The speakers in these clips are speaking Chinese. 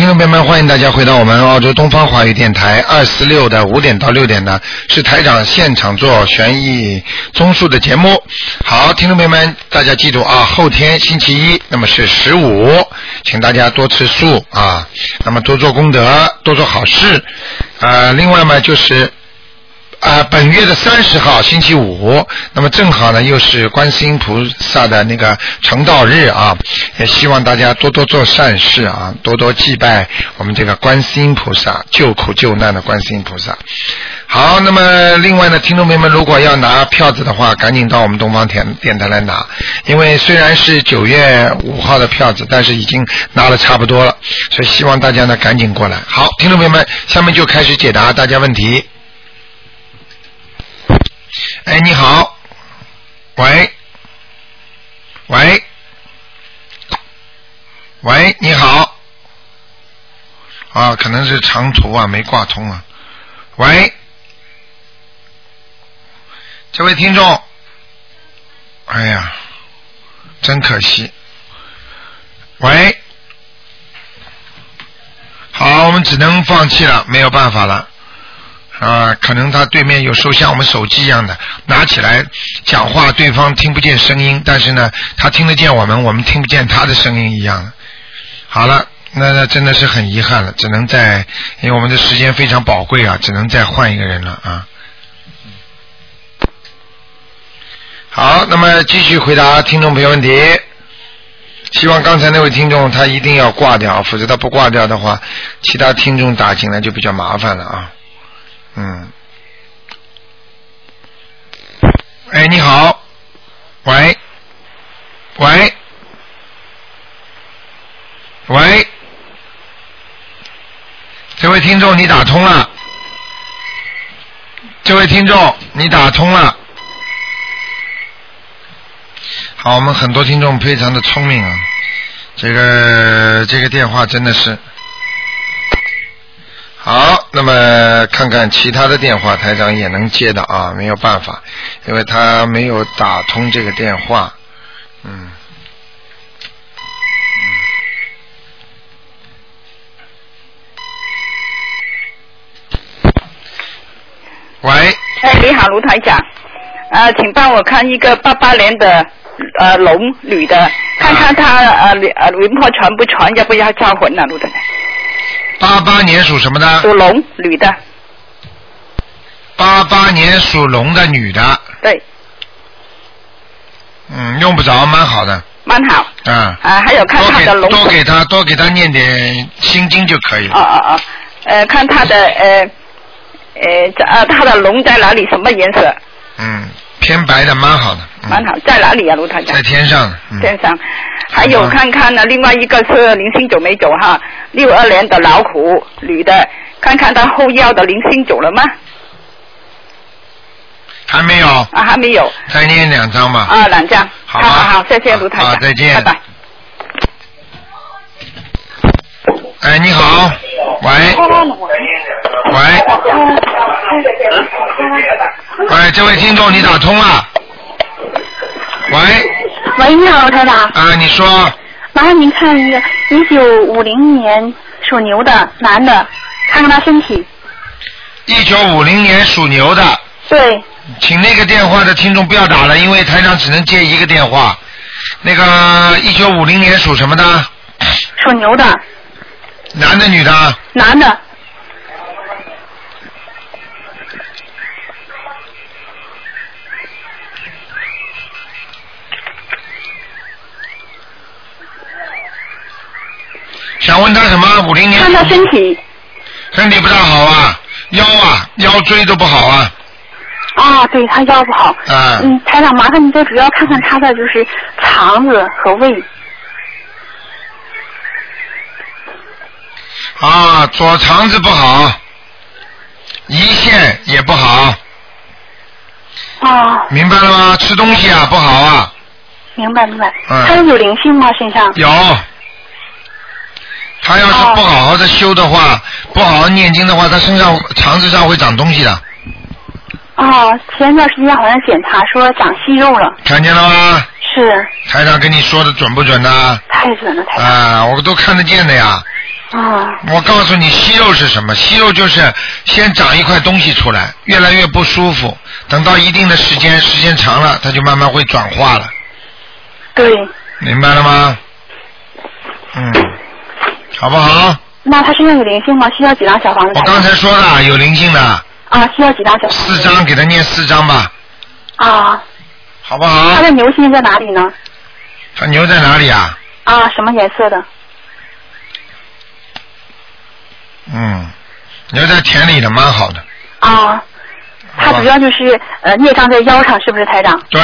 听众朋友们，欢迎大家回到我们澳洲东方华语电台二四六的五点到六点呢，是台长现场做悬疑综述的节目。好，听众朋友们，大家记住啊，后天星期一，那么是十五，请大家多吃素啊，那么多做功德，多做好事。呃，另外嘛，就是。啊，本月的三十号星期五，那么正好呢，又是观世音菩萨的那个成道日啊，也希望大家多多做善事啊，多多祭拜我们这个观世音菩萨，救苦救难的观世音菩萨。好，那么另外呢，听众朋友们，如果要拿票子的话，赶紧到我们东方电电台来拿，因为虽然是九月五号的票子，但是已经拿了差不多了，所以希望大家呢赶紧过来。好，听众朋友们，下面就开始解答大家问题。哎，你好，喂，喂，喂，你好，啊，可能是长途啊，没挂通啊，喂，这位听众，哎呀，真可惜，喂，好，我们只能放弃了，没有办法了。啊，可能他对面有时候像我们手机一样的，拿起来讲话，对方听不见声音，但是呢，他听得见我们，我们听不见他的声音一样。好了，那那真的是很遗憾了，只能再，因为我们的时间非常宝贵啊，只能再换一个人了啊。好，那么继续回答听众朋友问题。希望刚才那位听众他一定要挂掉，否则他不挂掉的话，其他听众打进来就比较麻烦了啊。嗯，哎，你好，喂，喂，喂，这位听众你打通了，这位听众你打通了，好，我们很多听众非常的聪明啊，这个这个电话真的是。好，那么看看其他的电话，台长也能接的啊，没有办法，因为他没有打通这个电话，嗯，喂，哎，你好，卢台长，呃，请帮我看一个八八年的呃龙女的，看看她呃呃魂魄传不传，要不要招魂啊，卢台长？八八年属什么的？属龙，女的。八八年属龙的女的。对。嗯，用不着，蛮好的。蛮好。啊。啊，还有看他的龙。多给他，多给他念点心经就可以了。哦哦哦，呃，看他的呃呃呃，她的龙在哪里？什么颜色？嗯，偏白的，蛮好的。蛮好，在哪里啊，卢台长？在天上。天上。还有看看呢，另外一个是零星走没走哈？六二年的老虎女的，看看她后腰的零星走了吗？还没有。啊，还没有。再念两张吧。啊，两张。好好好，谢谢卢台长。好，再见。拜拜。哎，你好，喂。喂。喂，这位听众，你打通了。喂。喂，你好，台长。啊，你说。麻烦您看一个一九五零年属牛的男的，看看他身体。一九五零年属牛的。对。请那个电话的听众不要打了，因为台长只能接一个电话。那个一九五零年属什么的？属牛的。男的，女的？男的。想问他什么？五零年。看他身体。身体不大好啊，腰啊，腰椎都不好啊。啊，对他腰不好。啊。嗯，台长，麻烦你就主要看看他的就是肠子和胃。啊，左肠子不好，胰腺也不好。啊。明白了吗？吃东西啊不好啊。明白明白。嗯。他有灵性吗？身上？有。他要是不好好的修的话，不好好念经的话，他身上肠子上会长东西的。哦，前段时间好像检查说长息肉了。看见了吗？是。台长跟你说的准不准呢？太准了，台长。啊，我都看得见的呀。啊我告诉你，息肉是什么？息肉就是先长一块东西出来，越来越不舒服，等到一定的时间，时间长了，它就慢慢会转化了，对，明白了吗？嗯，好不好？那他身上有灵性吗？需要几张小房子？我刚才说了，有灵性的，啊，需要几张小房子？四张给他念四张吧，啊，好不好他？的牛现在在哪里呢？他牛在哪里啊？啊，什么颜色的？嗯，留在田里的，蛮好的。啊，他主要就是呃孽障在腰上，是不是台长？对，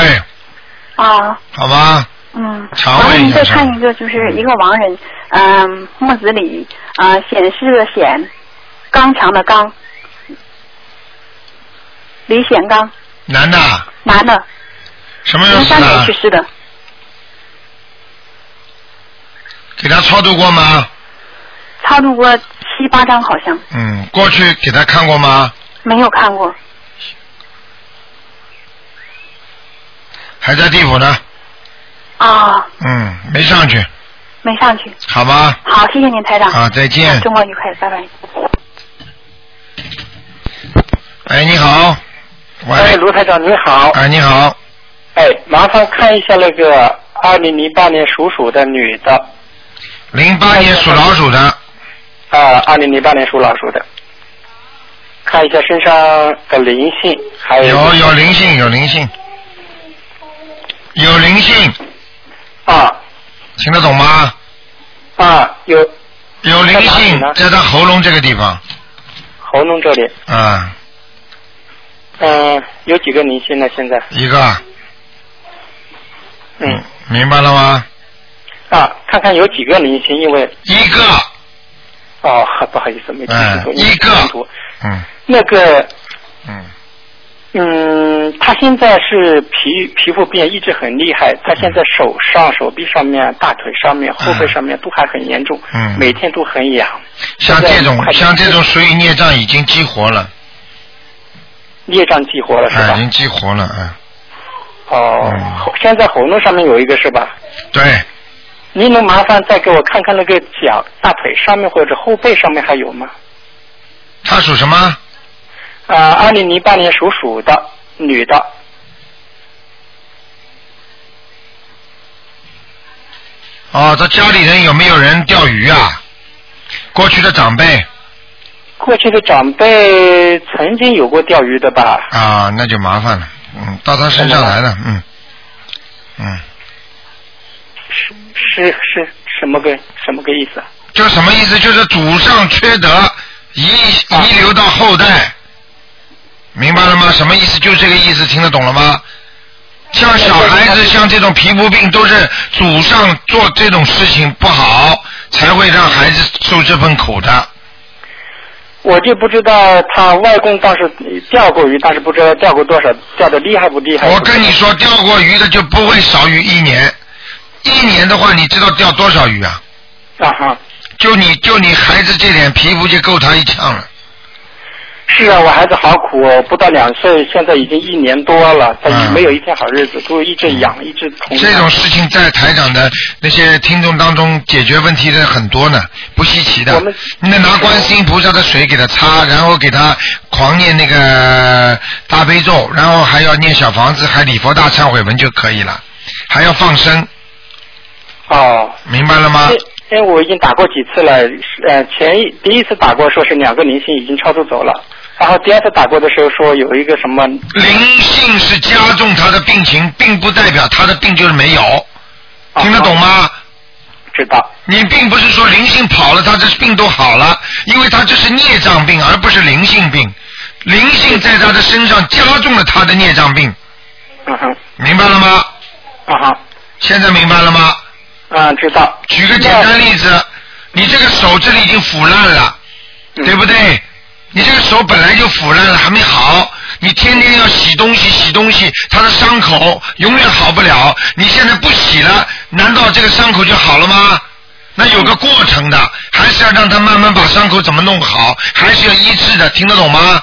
啊，好吧，嗯。肠然后您再看一个，就是一个亡人，嗯、木子李，啊、显示的显，刚强的刚，李显刚，男的，男的，什么时候死零三年去？世的，给他超度过吗？超度过七八张好像，嗯，过去给他看过吗？没有看过。还在地府呢。啊，嗯，没上去，没上去。好吧？好，谢谢您台长。好，再见。周末愉快，拜拜。哎，你好。喂。哎，卢台长你好。哎，你好。哎，麻烦看一下那个二零零八年属鼠的女的，零八年属老鼠的，啊，二零零八年属老鼠的，看一下身上的灵性，还有有有灵性，有灵性，有灵性，啊听得懂吗？啊有有灵性呢在他喉咙这个地方，喉咙这里，啊，嗯，有几个灵性呢？现在，一个，嗯，明白了吗？啊，看看有几个灵性，因为一个，哦，不好意思，没听哎清楚，，一个，嗯。那个嗯，嗯，他现在是皮皮肤病一直很厉害，他现在手上、手臂上面、大腿上面、后背上面都还很严重，嗯。每天都很痒。像这种像这种属于孽障已经激活了，孽障激活了是哎，吧已？经激活了，嗯，哦嗯，现在喉咙上面有一个是吧？对，您能麻烦再给我看看那个脚、大腿上面或者后背上面还有吗？他属什么？啊，二零零八年属鼠的女的，哦，他家里人有没有人钓鱼啊？过去的长辈过去的长辈曾经有过钓鱼的吧？啊，那就麻烦了，嗯，到他身上来了，嗯，嗯，是是是什么个什么个意思啊？就什么意思？就是祖上缺德，遗遗留到后代，明白了吗？什么意思？就是这个意思，听得懂了吗？像小孩子，像这种皮肤病，都是祖上做这种事情不好，才会让孩子受这份苦的。我就不知道他外公倒是钓过鱼，但是不知道钓过多少，钓的厉害不厉害？我跟你说，钓过鱼的就不会少于一年。一年的话，你知道钓多少鱼啊？啊哈，就你就你孩子这点皮肤就够他一呛了。是啊，我孩子好苦哦，不到两岁，现在已经一年多了，他嗯没有一天好日子，都一直痒，一直痛。这种事情在台长的那些听众当中解决问题的很多呢，不稀奇的我们。你得拿观世音菩萨的水给他擦，然后给他狂念那个大悲咒，然后还要念小房子，还礼佛大忏悔文就可以了，还要放生，哦，明白了吗？因为我已经打过几次了，呃，前一第一次打过说是两个灵性已经超度走了，然后第二次打过的时候说有一个什么灵性是加重他的病情，并不代表他的病就是没有，啊听得懂吗？知道你并不是说灵性跑了，他这病都好了，因为他这是孽障病，而不是灵性病。灵性在他的身上加重了他的孽障病，嗯哼，明白了吗？啊哈，现在明白了吗？嗯，知道。举个简单例子，你这个手这里已经腐烂了，嗯对不对？你这个手本来就腐烂了，还没好，你天天要洗东西洗东西，他的伤口永远好不了。你现在不洗了，难道这个伤口就好了吗？那有个过程的，还是要让他慢慢把伤口怎么弄好，还是要医治的，听得懂吗？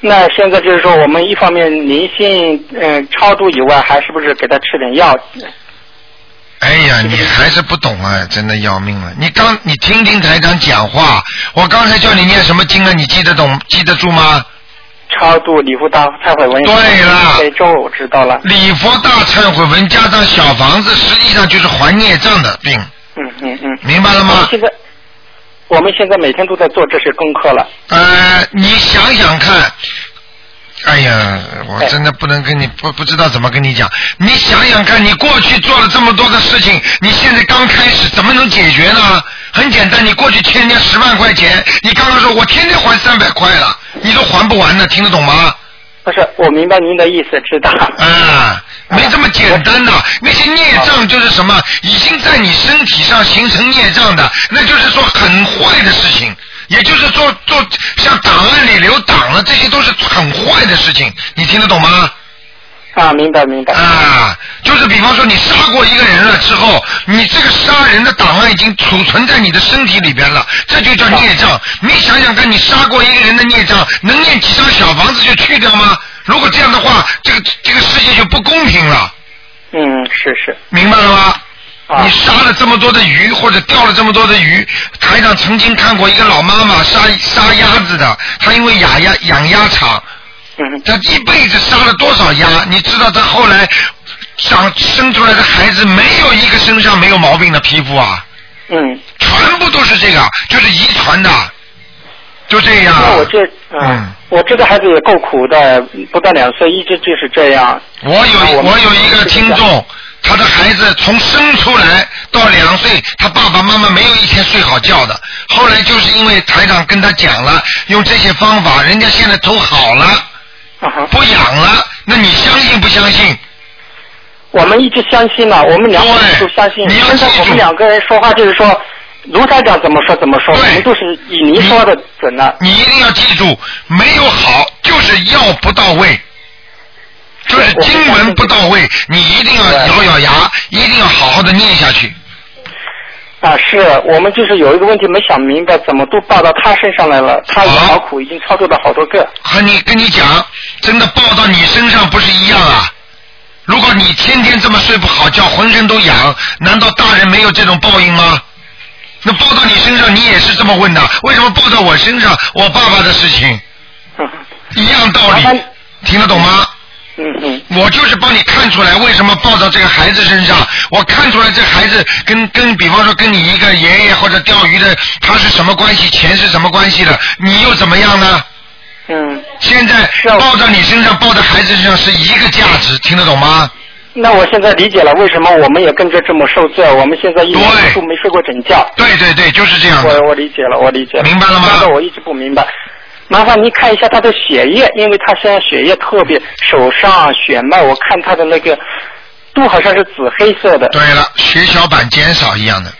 那现在就是说，我们一方面灵性嗯超度以外，还是不是给他吃点药？哎呀，你还是不懂啊，真的要命了！你刚你听听台长讲话，我刚才叫你念什么经啊？你记得懂记得住吗？超度礼佛大忏悔文。对了这周我知道了。礼佛大忏悔文加上小房子，实际上就是还孽障的病，嗯嗯嗯。明白了吗？现在我们现在每天都在做这些功课了。呃，你想想看，哎呀，我真的不能跟你不不知道怎么跟你讲。你想想看，你过去做了这么多的事情，你现在刚开始怎么能解决呢？很简单，你过去欠人家十万块钱，你刚刚说我天天还三百块了，你都还不完呢，听得懂吗？不是，我明白您的意思，知道。啊，没这么简单的。那些孽障就是什么，已经在你身体上形成孽障的，那就是说很坏的事情。也就是说，做像档案里留档了，这些都是很坏的事情。你听得懂吗？啊，明白明白。啊，就是比方说你杀过一个人了之后，你这个杀人的档案已经储存在你的身体里边了，这就叫孽障。你想想看，你杀过一个人的孽障，能念几张小房子就去掉吗？如果这样的话，这个这个世界就不公平了。嗯，是是。明白了吗？啊你杀了这么多的鱼，或者钓了这么多的鱼，台长曾经看过一个老妈妈杀杀鸭子的，她因为养鸭养鸭场，嗯她一辈子杀了多少鸭？你知道她后来长生出来的孩子没有一个身上没有毛病的皮肤啊，嗯。全部都是这个，就是遗传的，就这样。那我这嗯嗯，我这个孩子也够苦的，不到两岁一直就是这样。我有我有一个听众，他的孩子从生出来到两岁，他爸爸妈妈没有一天睡好觉的。后来就是因为台长跟他讲了，用这些方法，人家现在都好了。不痒了。那你相信不相信？我们一直相信了，我们两个人都相信。你要现在我们两个人说话就是说，卢台长怎么说怎么说，我们都是以您说的准的。你一定要记住，没有好就是药不到位。就是经文不到位，你一定要咬咬牙，一定要好好的念下去。啊，是我们就是有一个问题没想明白，怎么都报到他身上来了，他也好苦，已经操作了好多个。和你跟你讲，真的报到你身上不是一样啊？如果你天天这么睡不好觉，浑身都痒，难道大人没有这种报应吗？那报到你身上，你也是这么问的？为什么报到我身上？我爸爸的事情一样道理，听得懂吗？嗯嗯我就是帮你看出来为什么抱到这个孩子身上，我看出来这孩子跟跟比方说跟你一个爷爷或者钓鱼的他是什么关系，钱是什么关系的，你又怎么样呢？嗯，现在啊报到你身上，抱到孩子身上是一个价值，听得懂吗？那我现在理解了为什么我们也跟着这么受罪，我们现在一年对都没睡过整觉。对对对，就是这样的。我我理解了，我理解了。明白了吗那个我一直不明白。麻烦您看一下他的血液，因为他现在血液特别，手上血脉，我看他的那个都好像是紫黑色的。对了，血小板减少一样的。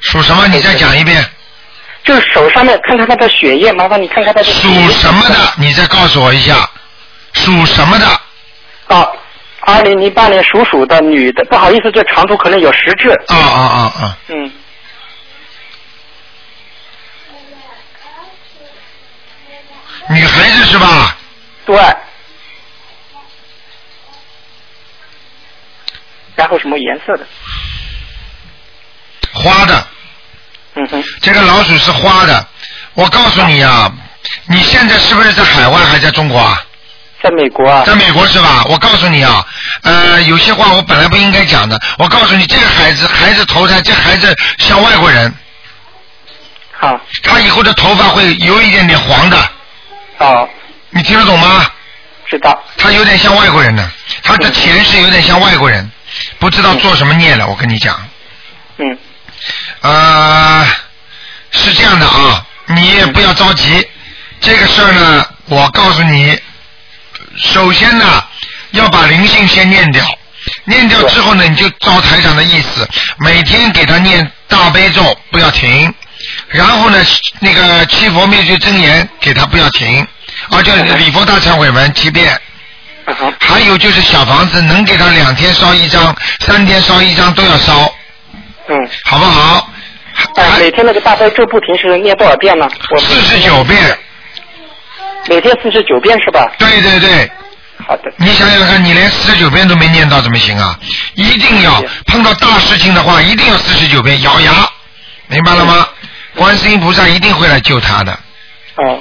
属什么？你再讲一遍。就是手上面看看他的血液，麻烦你看看他的属。什么的？你再告诉我一下。属什么的？啊，二零零八年属鼠的女的，不好意思，这长途可能有实质。啊啊啊啊！嗯，女孩子是吧？对。然后什么颜色的？花的。嗯哼。这个老鼠是花的。我告诉你啊，你现在是不是在海外还在中国啊？在美国啊。在美国是吧？我告诉你啊，呃，有些话我本来不应该讲的。我告诉你，这个孩子，孩子投胎，这孩子像外国人，好。他以后的头发会有一点点黄的，哦，你听得懂吗？知道。他有点像外国人呢，他的前世有点像外国人，不知道做什么孽了。我跟你讲，嗯。呃，是这样的啊，你也不要着急，这个事儿呢，我告诉你，首先呢，要把灵性先念掉，念掉之后呢，你就照台长的意思，每天给他念大悲咒，不要停，然后呢，那个七佛灭罪真言给他不要停，而且礼佛大忏悔文七遍。还有就是小房子，能给他两天烧一张，三天烧一张都要烧，嗯。好不好？哎，每天那个大悲咒不停是念多少遍呢？我四十九遍。每天四十九遍是吧？对对对，好的。你想想看，你连四十九遍都没念到，怎么行啊？一定要碰到大事情的话，一定要四十九遍，咬牙，明白了吗？观世音菩萨一定会来救他的。哦，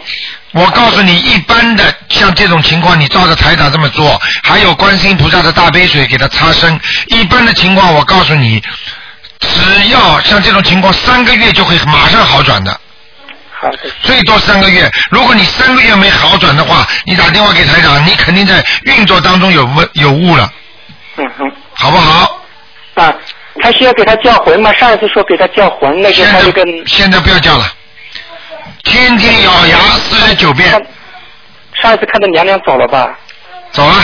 我告诉你，一般的像这种情况，你照着台长这么做，还有观世音菩萨的大杯水给他擦身。一般的情况，我告诉你，只要像这种情况，三个月就会马上好转的，好的，最多三个月。如果你三个月没好转的话，你打电话给台长，你肯定在运作当中有问有误了，嗯哼，好不好？啊，他需要给他叫魂吗？上一次说给他叫魂，那个现他就跟现在不要叫了，天天咬牙四十九遍，上一次看到娘娘走了吧？走了。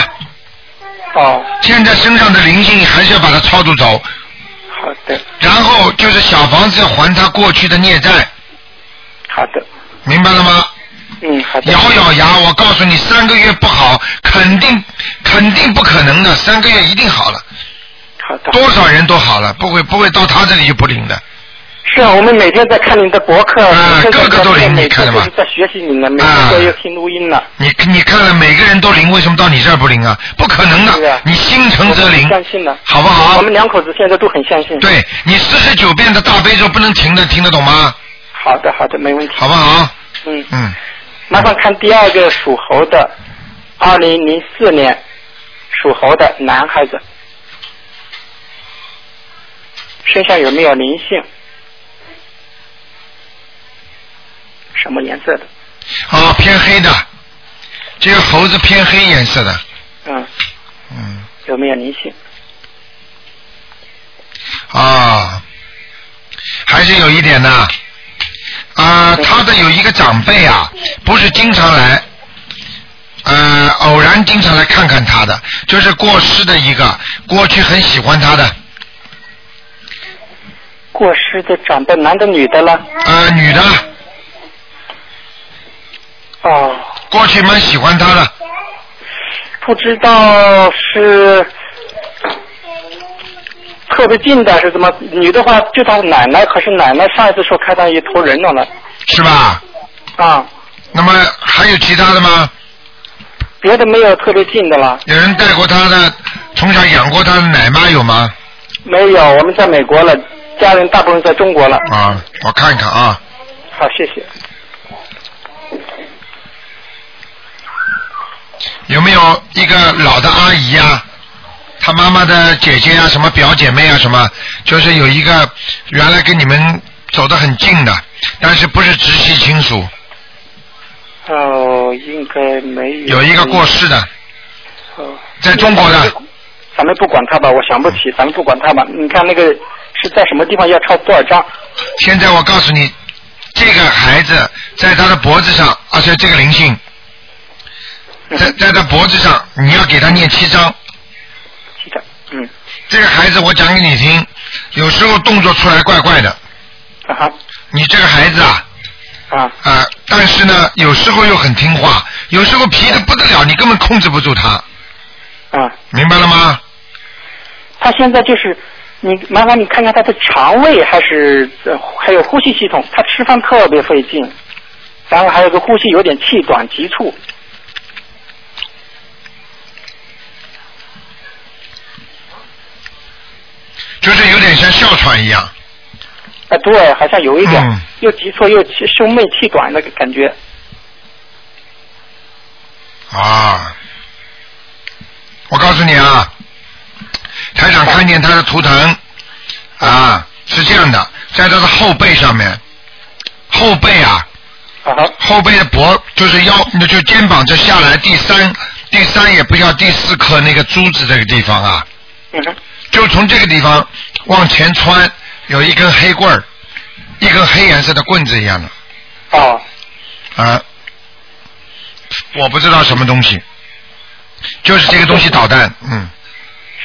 哦，现在身上的灵性还是要把它超度走，好的，然后就是小房子要还他过去的孽债，好的，明白了吗？嗯，好的。咬咬牙，我告诉你，三个月不好，肯定肯定不可能的，三个月一定好了，好的。多少人都好了，不会不会到他这里就不灵的。是啊，我们每天在看您的博客，个个都灵你看了吗在学习您的，每啊天都有听录音呢。你你看了每个人都灵，为什么到你这儿不灵啊？不可能的啊，你心诚则灵，相信的，好不好我？们两口子现在都很相信。，对你四十九遍的大悲咒不能停的，听得懂吗？好的，好的，没问题。好不好？嗯，嗯，麻烦看第二个属猴的，二零零四年属猴的男孩子，身上有没有灵性？什么颜色的？啊，偏黑的，这个猴子偏黑颜色的，嗯，嗯，有没有灵性？啊，还是有一点的。啊，他的有一个长辈啊，不是经常来，呃，偶然经常来看看他的，就是过世的一个，过去很喜欢他的，过世的长辈，男的女的了？呃，女的，哦，过去蛮喜欢他的，不知道是特别近的是怎么？女的话就当奶奶，可是奶奶上一次说开到一头人了呢。是吧？啊，那么还有其他的吗？别的没有特别近的了，有人带过他的，从小养过他的奶妈有吗？没有。我们在美国了，家人大部分在中国了。啊，我看看啊，好，谢谢。有没有一个老的阿姨呀、她妈妈的姐姐呀、什么表姐妹啊，什么，就是有一个原来跟你们走得很近的，但是不是直系亲属，哦，应该没有。有一个过世的，哦。在中国的，咱们不管他吧，我想不起，咱们不管他吧。你看那个是在什么地方要抄多少张？现在我告诉你，这个孩子在他的脖子上，而且这个灵性，在在他脖子上，你要给他念七章。七张，嗯，这个孩子我讲给你听，有时候动作出来怪怪的。啊哈，你这个孩子啊，啊，啊，但是呢，有时候又很听话，有时候皮的不得了，你根本控制不住他，啊，明白了吗？他现在就是，你麻烦你看看他的肠胃还是呃还有呼吸系统，他吃饭特别费劲，然后还有个呼吸有点气短急促，就是有点像哮喘一样，啊，对，好像有一点，嗯。又急促又气胸闷气短的感觉，啊，我告诉你啊，台长看见他的图腾啊，是这样的，在他的后背上面，后背啊，后背的脖就是腰，那就肩膀这下来第三第三也不要第四颗那个珠子这个地方啊，嗯，就从这个地方往前穿，有一根黑棍儿，一根黑颜色的棍子一样的。哦，啊，我不知道什么东西，就是这个东西导弹，嗯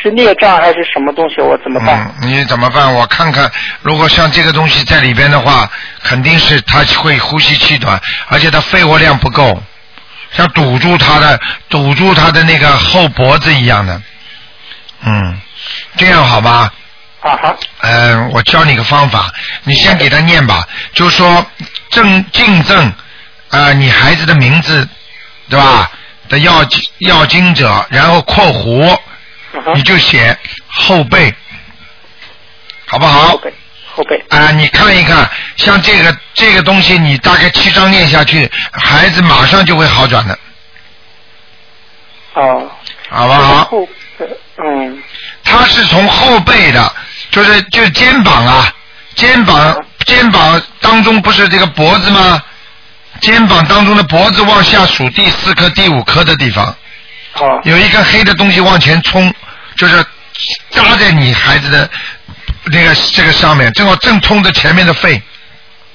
是孽障还是什么东西？我怎么办？嗯，你怎么办？我看看，如果像这个东西在里边的话，肯定是他会呼吸气短，而且他肺活量不够，像堵住他的堵住他的那个后脖子一样的，嗯，这样好吧？啊哈，嗯，我教你个方法，你先给他念吧，就说正敬正啊、你孩子的名字，对吧？的要要经者，然后括弧，你就写后背，好不好？后背后背。啊，你看一看，像这个这个东西，你大概七章念下去，孩子马上就会好转的，哦，好不好？后嗯。他是从后背的，就是就是肩膀啊，肩膀肩膀当中不是这个脖子吗？肩膀当中的脖子往下数第四颗、第五颗的地方，好有一个黑的东西往前冲，就是扎在你孩子的那个这个上面，正好正冲着前面的肺。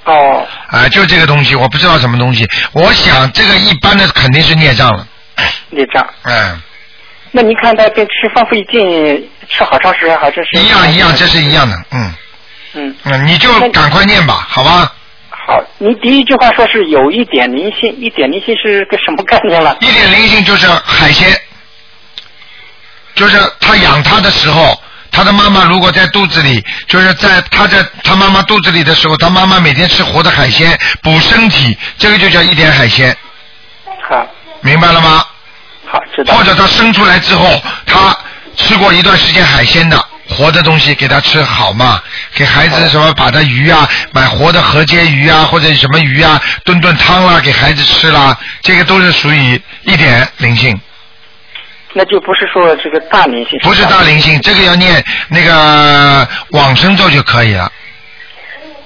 哦啊，就这个东西，我不知道什么东西。我想这个一般的肯定是孽障了。孽障。嗯，那您看他跟吃放费劲吃好长时间，还真是一样一样，这是一样的。嗯嗯。嗯，你就赶快念吧，好吧？好，您第一句话说是有一点灵性，一点灵性是个什么概念了？一点灵性就是海鲜，就是他养他的时候，他的妈妈如果在肚子里，就是在他在他妈妈肚子里的时候，他妈妈每天吃活的海鲜补身体，这个就叫一点海鲜，好，明白了吗？好，知道。或者他生出来之后，他吃过一段时间海鲜的活的东西给他吃好嘛？给孩子什么把他鱼啊，买活的河街鱼啊，或者什么鱼啊，炖炖汤啦，给孩子吃啦，这个都是属于一点灵性，那就不是说这个大灵性，不是大灵性，这个要念那个往生咒就可以了，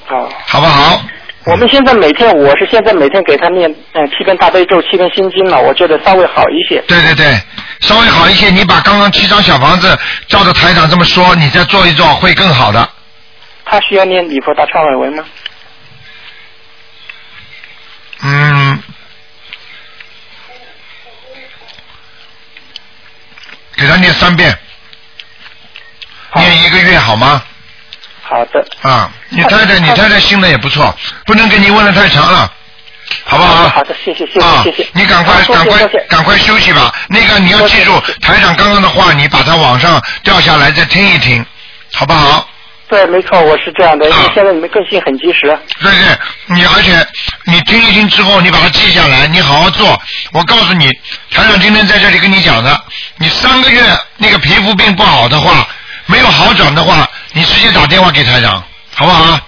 好。好不好？我们现在每天，我是现在每天给他念，嗯、七遍大悲咒，七遍心经了，我觉得稍微好一些。对对对，稍微好一些。你把刚刚七张小房子照着台长这么说，你再做一做会更好的。他需要念礼佛大忏悔文吗？嗯，给他念三遍，念一个月好吗？好的。啊，你太太，你太太信的也不错，不能给你问的太长了，好不好？好的，谢谢谢谢啊谢谢。你赶快赶快赶快休息吧。那个你要记住台长刚刚的话，你把它往上掉下来再听一听，好不好？对，没错，我是这样的，因为啊现在你们更新很及时。对对，你而且你听一听之后，你把它记下来，你好好做。我告诉你，台长今天在这里跟你讲的，你三个月那个皮肤病不好的话，没有好转的话，你直接打电话给台长，好不好？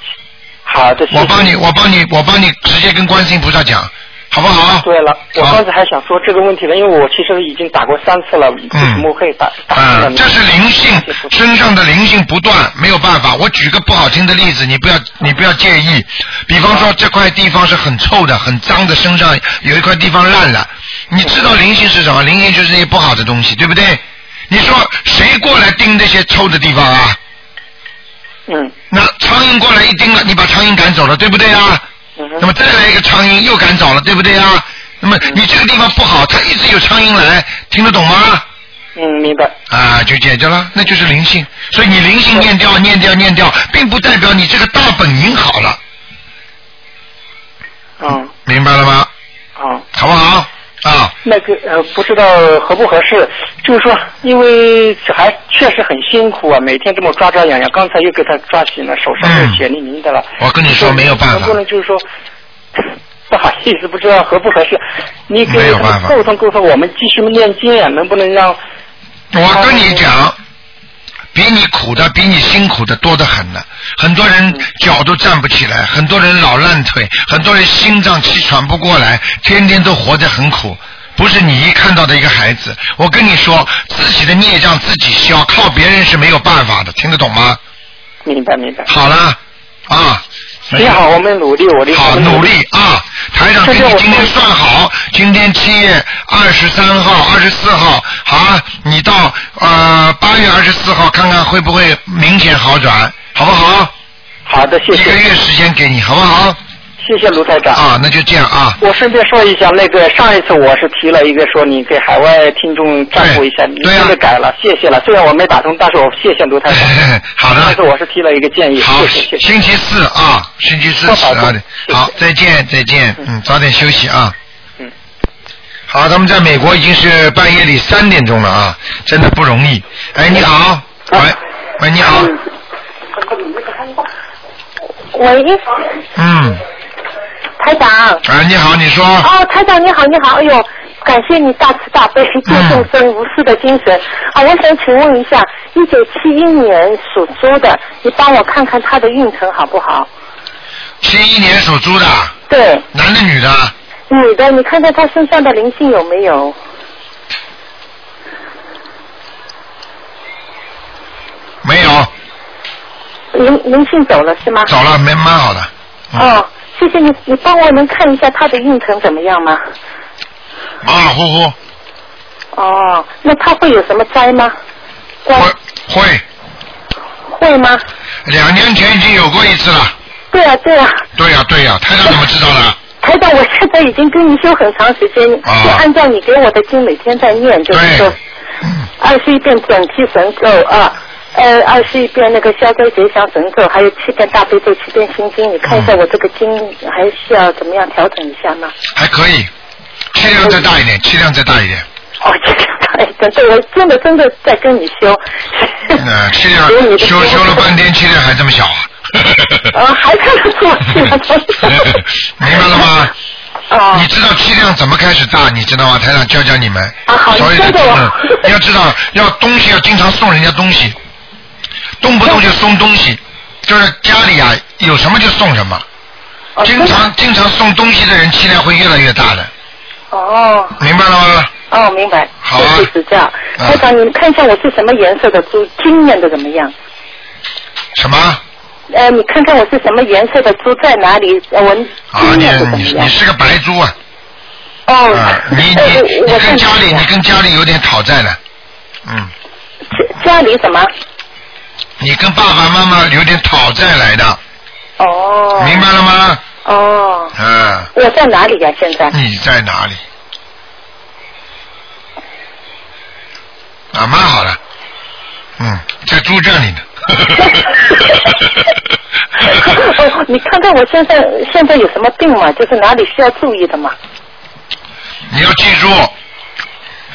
好的，谢谢我帮你，我帮你，我帮你直接跟观世音菩萨讲，好不好？对了，我刚才还想说这个问题呢，因为我其实已经打过三次了。这是灵性，身上的灵性不断，没有办法。我举个不好听的例子，你不要你不要介意。比方说这块地方是很臭的、很脏的，身上有一块地方烂了。你知道灵性是什么？灵性就是那些不好的东西，对不对？你说谁过来盯这些臭的地方啊？嗯。那苍蝇过来一盯了，你把苍蝇赶走了，对不对啊？嗯那么再来一个苍蝇又赶走了，对不对啊？那么你这个地方不好，它一直有苍蝇来，听得懂吗？嗯，明白。啊，就解决了，那就是灵性。所以你灵性念掉、念掉、念掉，并不代表你这个大本营好了，嗯明白了吗？嗯。好不好？啊，那个呃，不知道合不合适，就是说，因为小孩确实很辛苦啊，每天这么抓抓痒痒，刚才又给他抓醒了，手上血淋淋的了。我跟你说没有办法能不能就是说，不好意思，不知道合不合适，你给他沟通沟通，我们继续念经啊，能不能让？我跟你讲，比你苦的、比你辛苦的多得很呢。很多人脚都站不起来，很多人老烂腿，很多人心脏气喘不过来，天天都活得很苦。不是你一看到的一个孩子，我跟你说，自己的孽障自己消，靠别人是没有办法的，听得懂吗？明白明白。好了，啊，你好，我们努力，我的好努力啊！台长给你今天算好，今天七月二十三号、二十四号，好啊，你到呃八月二十四号看看会不会明显好转，好不好？好的，谢谢。一个月时间给你，好不好？谢谢卢台长。啊，那就这样啊。我顺便说一下，那个上一次我是提了一个说你给海外听众占卜一下，你对啊真的改了，谢谢了。虽然我没打通，但是我谢谢卢台长。好的上次我是提了一个建议，好，谢谢谢谢。星期四啊，星期四十二点。好，再见再见，嗯，早点休息啊。嗯。好，他们在美国已经是半夜里三点钟了啊，真的不容易。哎，你好，喂，喂，你好，喂，嗯，台长。哎，你好，你说，哦，台长你好，你好，哎呦，感谢你大慈大悲、救众生无私的精神啊！我想请问一下，一九七一年属猪的，你帮我看看他的运程好不好？七一年属猪的，对，男的女的？女的，你看看她身上的灵性有没有？没有，灵灵性走了是吗？走了，没蛮好的。嗯哦，谢谢你，你帮我能看一下他的运程怎么样吗？马马虎虎，哦，那他会有什么灾吗？关会会，会吗？两年前已经有过一次了。对啊，对啊。对呀、对呀、台长怎么知道的？台长，我现在已经跟你修很长时间，啊就按照你给我的经每天在念，就是说二十一遍准提神咒啊，呃，二十一遍那个消灾吉祥神咒，还有七遍大悲咒，七遍心经。你看一下我这个经还需要怎么样调整一下吗？还可以，气量再大一点，气量再大一点。哦，气量大一点对我真的真的在跟你修。呃，气量 修修了半天，气量还这么小啊？呃，还看得出我气量多小 明白了吗？哦你知道气量怎么开始大？你知道吗？台长教教你们。啊好所以的你教教我嗯你要知道，要东西要经常送人家东西，动不动就送东西，就是家里啊有什么就送什么。哦经常经常送东西的人，气量会越来越大的，哦明白了吗？哦，明白。好啊谢谢指教。嗯台长，你们看一下我是什么颜色的猪，经验的怎么样？什么？呃，你看看我是什么颜色的猪，在哪里？呃我啊，经你验的怎么样你你？是个白猪啊！哦，啊，你呃你你我跟家里你跟家里有点讨债呢，嗯，家家里什么？你跟爸爸妈妈有点讨债来的，哦。明白了吗？哦，嗯，我在哪里呀？现在？你在哪里？啊，蛮好的，嗯，在猪圈里呢。哦，你看看我现在现在有什么病嘛？就是哪里需要注意的嘛？你要记住，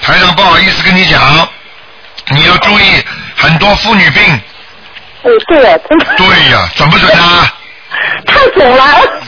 台长不好意思跟你讲，你要注意很多妇女病。对，对呀、准不准啊？太准了，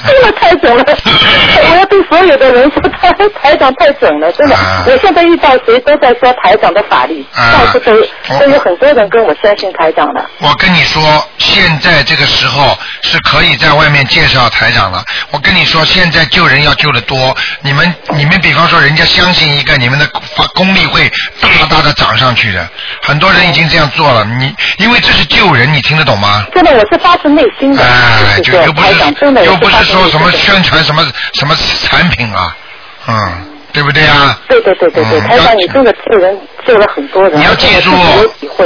真的太准了！我要对所有的人说，台台长太准了，真的。啊我现在遇到谁都在说台长的法力，啊到处都我都有很多人跟我相信台长的。我跟你说，现在这个时候是可以在外面介绍台长了。我跟你说，现在救人要救得多，你们你们比方说人家相信一个，你们的发功力会大大的涨上去的。很多人已经这样做了，你因为这是救人，你听得懂吗？真的，我是发自内心的，哎，就就是又不是又不是说什么宣传什么什么产品啊，嗯，对不对啊？对对对对对，台长，你真的救人救了很多人，你要记住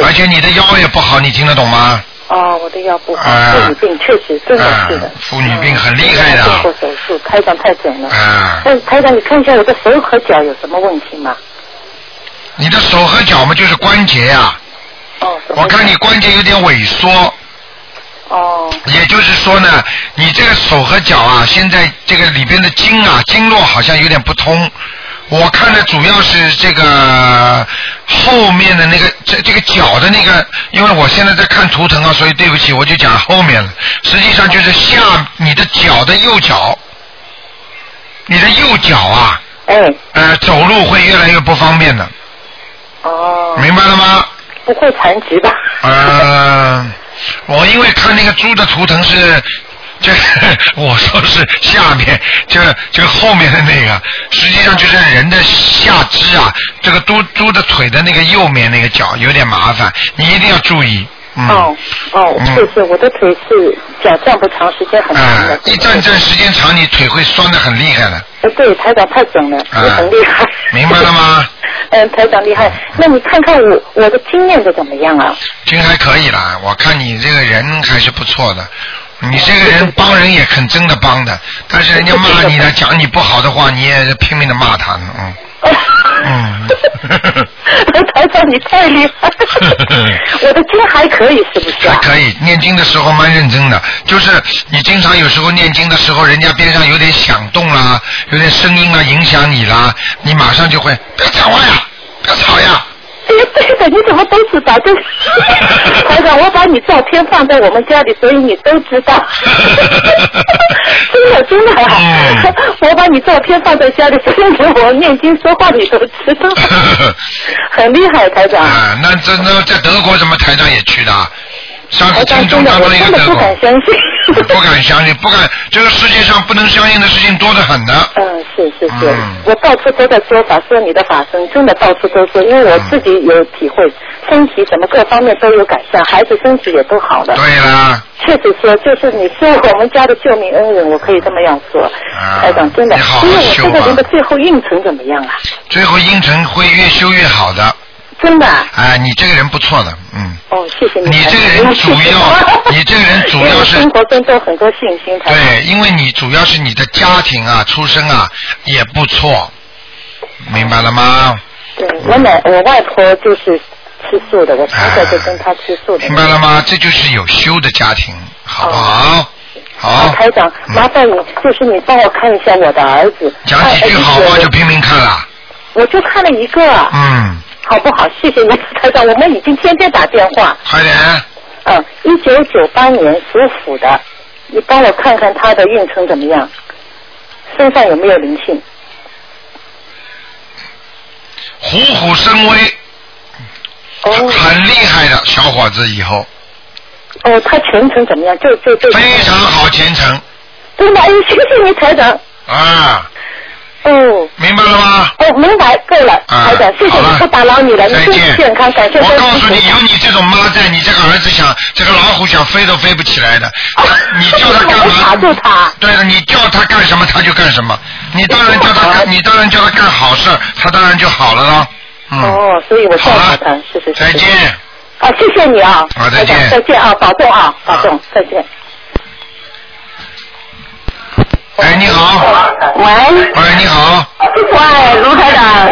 而且你的腰也不好，你听得懂吗？哦，我的腰不好妇女病确实真的是的。啊，妇女病很厉害的。做过手术，台长太准了。啊，但台长，你看一下我的手和脚有什么问题吗？你的手和脚嘛就是关节呀、哦，我看你关节有点萎缩，哦也就是说呢，你这个手和脚啊，现在这个里边的经啊，经络好像有点不通。我看的主要是这个后面的那个这这个脚的那个，因为我现在在看图腾啊，所以对不起，我就讲后面了。实际上就是下你的脚的右脚，你的右脚啊，哎呃，走路会越来越不方便的，哦，明白了吗？不会残疾吧？呃，我因为看那个猪的图腾是，这我说是下面，这个这个后面的那个，实际上就是人的下肢啊，这个猪猪的腿的那个右面那个脚有点麻烦，你一定要注意。嗯。哦哦，嗯是是，我的腿是脚站不长时间很长啊、的。一站站时间长，你腿会酸的很厉害的。呃，对，台长太准了，啊也很厉害。明白了吗？嗯，台长厉害。那你看看我我的经验的怎么样啊？经验还可以啦，我看你这个人还是不错的。你这个人帮人也肯真的帮的，但是人家骂你的，讲你不好的话，你也是拼命的骂他呢，嗯。嗯。台长你太厉害，我的经还可以是不是啊？还可以，念经的时候蛮认真的，就是你经常有时候念经的时候，人家边上有点响动啦，有点声音啊影响你啦，你马上就会不要讲话呀，不要吵呀，哎对的，你怎么都知道？就 台长，我把你照片放在我们家里，所以你都知道。真 的真的、啊我把你照片放在家里，所以我念经说话你都知道，很厉害，台长。啊，那这那在德国怎么台长也去的？上次台长听众当真的，一个德国真的不敢，相信。不敢相信，不敢，这个世界上不能相信的事情多得很呢。嗯，是是是，嗯我到处都在说法，说你的法身，真的到处都说，因为我自己有体会，身体什么各方面都有改善，孩子身体也都好了。对啦，确实说，就是你是我们家的救命恩人，我可以这么样说。啊台长，真的，你好好因为我这个人的最后运程怎么样啊？最后运程会越修越好的。真的啊。哎，你这个人不错的，嗯。哦，谢谢你。你这个人主要 你这个人主要是生活中都很多信心。对，因为你主要是你的家庭啊、出身啊也不错，明白了吗？对，我奶我外婆就是吃素的，我从小就跟她吃素的。明白了吗？这就是有修的家庭，好不好？好啊，，台长，嗯麻烦你，就是你帮我看一下我的儿子。讲几句好话就拼命看了，我就看了一个，嗯，好不好？谢谢你，台长，我们已经天天打电话。快点，嗯，一九九八年属虎的，你帮我看看他的运程怎么样，身上有没有灵性？虎虎生威，哦很厉害的小伙子，以后哦，他前程怎么样？就就就。非常好前程真的，哎，谢谢你，台长。啊，哦。明白了吗？哦，明白，够了，啊台长，谢谢你，不打扰你了，你身再见体健康，感谢我告诉你，有你这种妈在，你这个儿子想，这个老虎想飞都飞不起来的。他 你叫他干我卡住嘛？他。对了，你叫他干什么他就干什么。你当然叫他干，你当然叫他干好事，他当然就好了咯。嗯。哦，所以我教好了导他，是是是。再见。啊，谢谢你啊。好再见再见啊，保重啊，保重，再见。哎，你好，喂，喂，你好，喂，卢台长，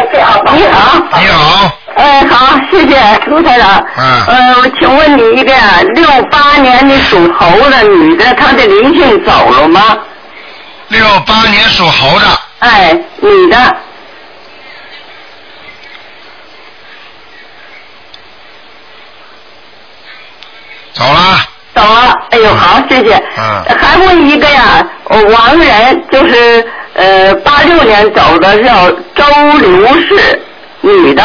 你好。你好，哎，好，谢谢卢台长。嗯呃，我请问你一个六八年的属猴的女的，她的灵性走了吗？六八年属猴的，哎，女的。走了，走了，哎呦，好，谢谢。嗯还问一个呀，呃亡人就是呃八六年走的叫周刘氏，女的，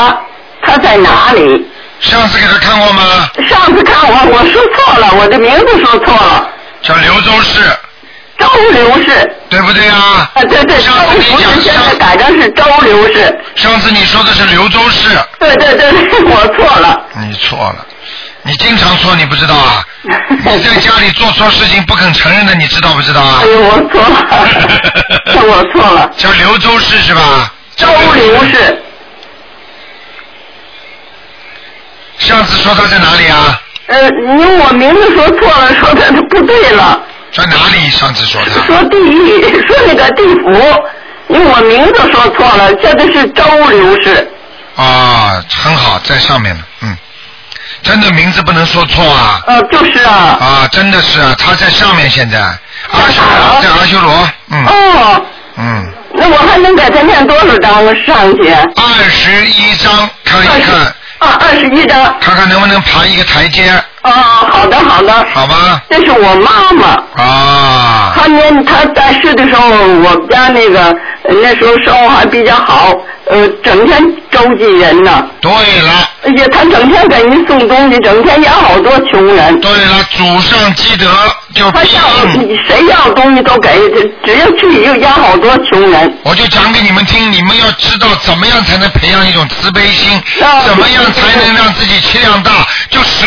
她在哪里？上次给她看过吗？上次看我，我说错了，我的名字说错了，叫刘州市，周刘氏。对不对啊？啊，对对，周上次你不是讲现在，改成是周刘氏。上次你说的是刘州市，对对对，我错了。你错了，你经常说，你不知道啊？你 在家里做错事情不肯承认的，你知道不知道啊哎？呦，我错了，我错了。叫刘州市是吧？周刘市，上次说他在哪里啊？呃，你我名字说错了，说的不对了，在哪里？上次说的说地狱，说那个地府，因为我名字说错了，这个是周刘氏。啊，很好，在上面呢，嗯，真的名字不能说错啊。呃，就是啊。啊，真的是啊，他在上面现在，阿修罗在阿修罗，嗯哦，嗯，那我还能给他念多少章上去？二十一张看一看，啊，二十一张。看看能不能爬一个台阶，哦，好的好的。好吧？这是我妈妈。啊，她年她在世的时候，我们家那个呃那时候生活还比较好，呃，整天周济人呢。对了，而且他整天给人送东西，整天养好多穷人。对了，祖上积德就他要应。谁要东西都给，只要去就养好多穷人。我就讲给你们听，你们要知道怎么样才能培养一种慈悲心，啊怎么样才能让自己气量大，就舍，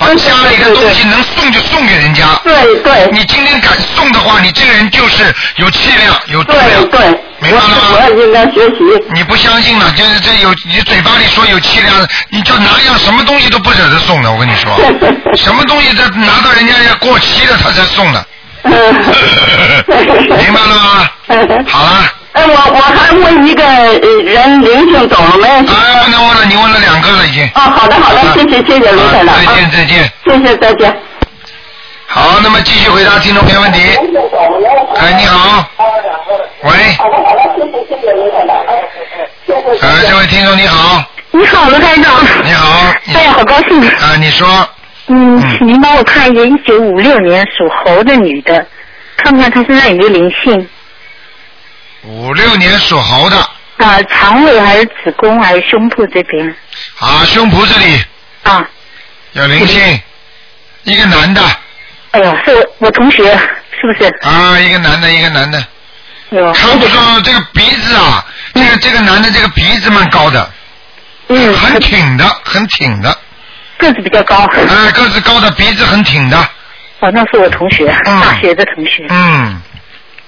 把家里的东西能送就送给人家。对对你今天敢送的话，你这个人就是有气量，有度量。对，明白了吗我我也应该学习。你不相信了，就是这有你嘴巴里说有气量，你就拿样什么东西都不舍得送的。我跟你说，什么东西都拿到人家要过期了他才送的，明白了吗？好了，哎，我我还问一个呃人灵性走了没？哎，不能问了，你问了两个了已经。哦，好的好的，谢谢谢谢卢台长。啊再见啊再见。谢谢再见。好，那么继续回答听众朋友问题。哎，你好。喂。呃，这位听众你好，你好，卢台长。你好哎呀，好高兴！啊，你说嗯，请您帮我看一个一九五六年属猴的女的，看看她身上有没有灵性五六年属猴的。啊，肠胃还是子宫还是胸部这边？啊，胸脯这里。啊？有灵性，一个男的。哎呀，是我我同学，是不是？啊，一个男的，一个男的，有。看不出这个鼻子啊，这个这个男的这个鼻子蛮高的，嗯，很挺的，很挺的，个子比较高。啊，个子高的，鼻子很挺的，哦，那是我同学，大学的同学。嗯，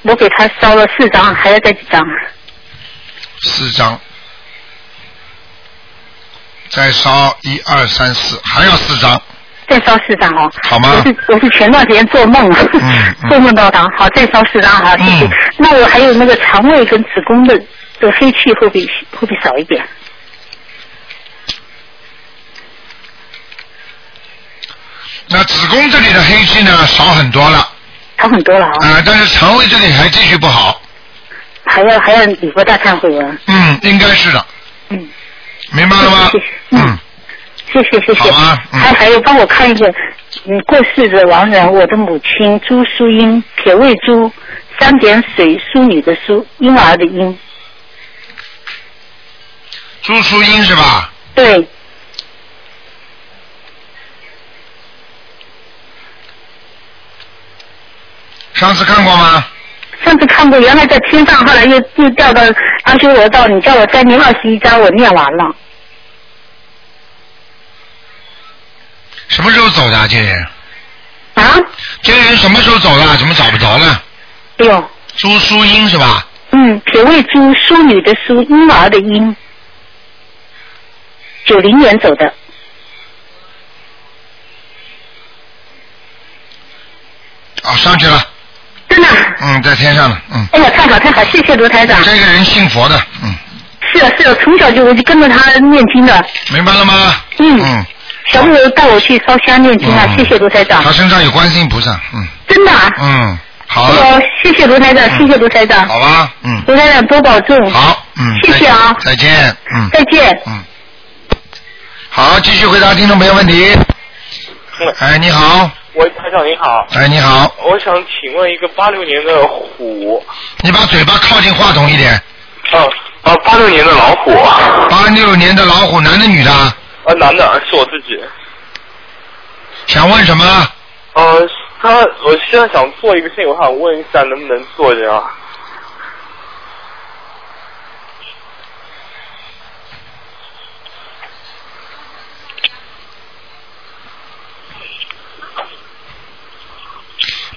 我给他烧了四张，还要再几张？四张，再烧一二三四，还要四张，再烧四张哦。好吗我是我是前段时间做梦，嗯 做梦到他，好，再烧四张哈，谢谢。那我还有那个肠胃跟子宫的的黑气会不会会不会少一点？那子宫这里的黑气呢少很多了，少很多了啊。啊，但是肠胃这里还继续不好，还要还要礼佛大忏悔文。嗯，应该是的，嗯，明白了吗？谢谢，嗯，谢谢谢谢。好啊嗯还还有帮我看一个，嗯，过世的亡人，我的母亲朱淑英，撇位朱，三点水，淑女的淑，婴儿的婴。朱淑英是吧？对，上次看过吗？上次看过，原来在天上，后来又又掉到阿修罗道，你叫我再念二十一章，我念完了。什么时候走的啊这人？啊？这人什么时候走的？怎么找不着了？哎呦，朱淑英是吧？嗯，撇位朱，淑女的淑，婴儿的婴，九零年走的。哦，上去了。真的？嗯，在天上呢，嗯。哎呀，太好太好，谢谢卢台长。这个人信佛的，嗯，是啊是啊，从小就我就跟着他念经的。明白了吗？嗯。嗯。小朋友带我去烧香念经啊，嗯谢谢卢台长他。身上有观世音菩萨，嗯真的啊？嗯，好谢谢卢台长，谢谢卢台长。好吧，嗯，卢台长多保重。好，嗯，谢谢啊再见，嗯，再见。嗯好，继续回答听众朋友问题。哎，你好，喂，台长你好。哎，你好，我想请问一个八六年的虎，你把嘴巴靠近话筒一点。啊啊，八六年的老虎，八六年的老虎，男的女的？啊，男的是我自己。想问什么？呃，他我现在想做一个事情，我想问一下能不能做这样？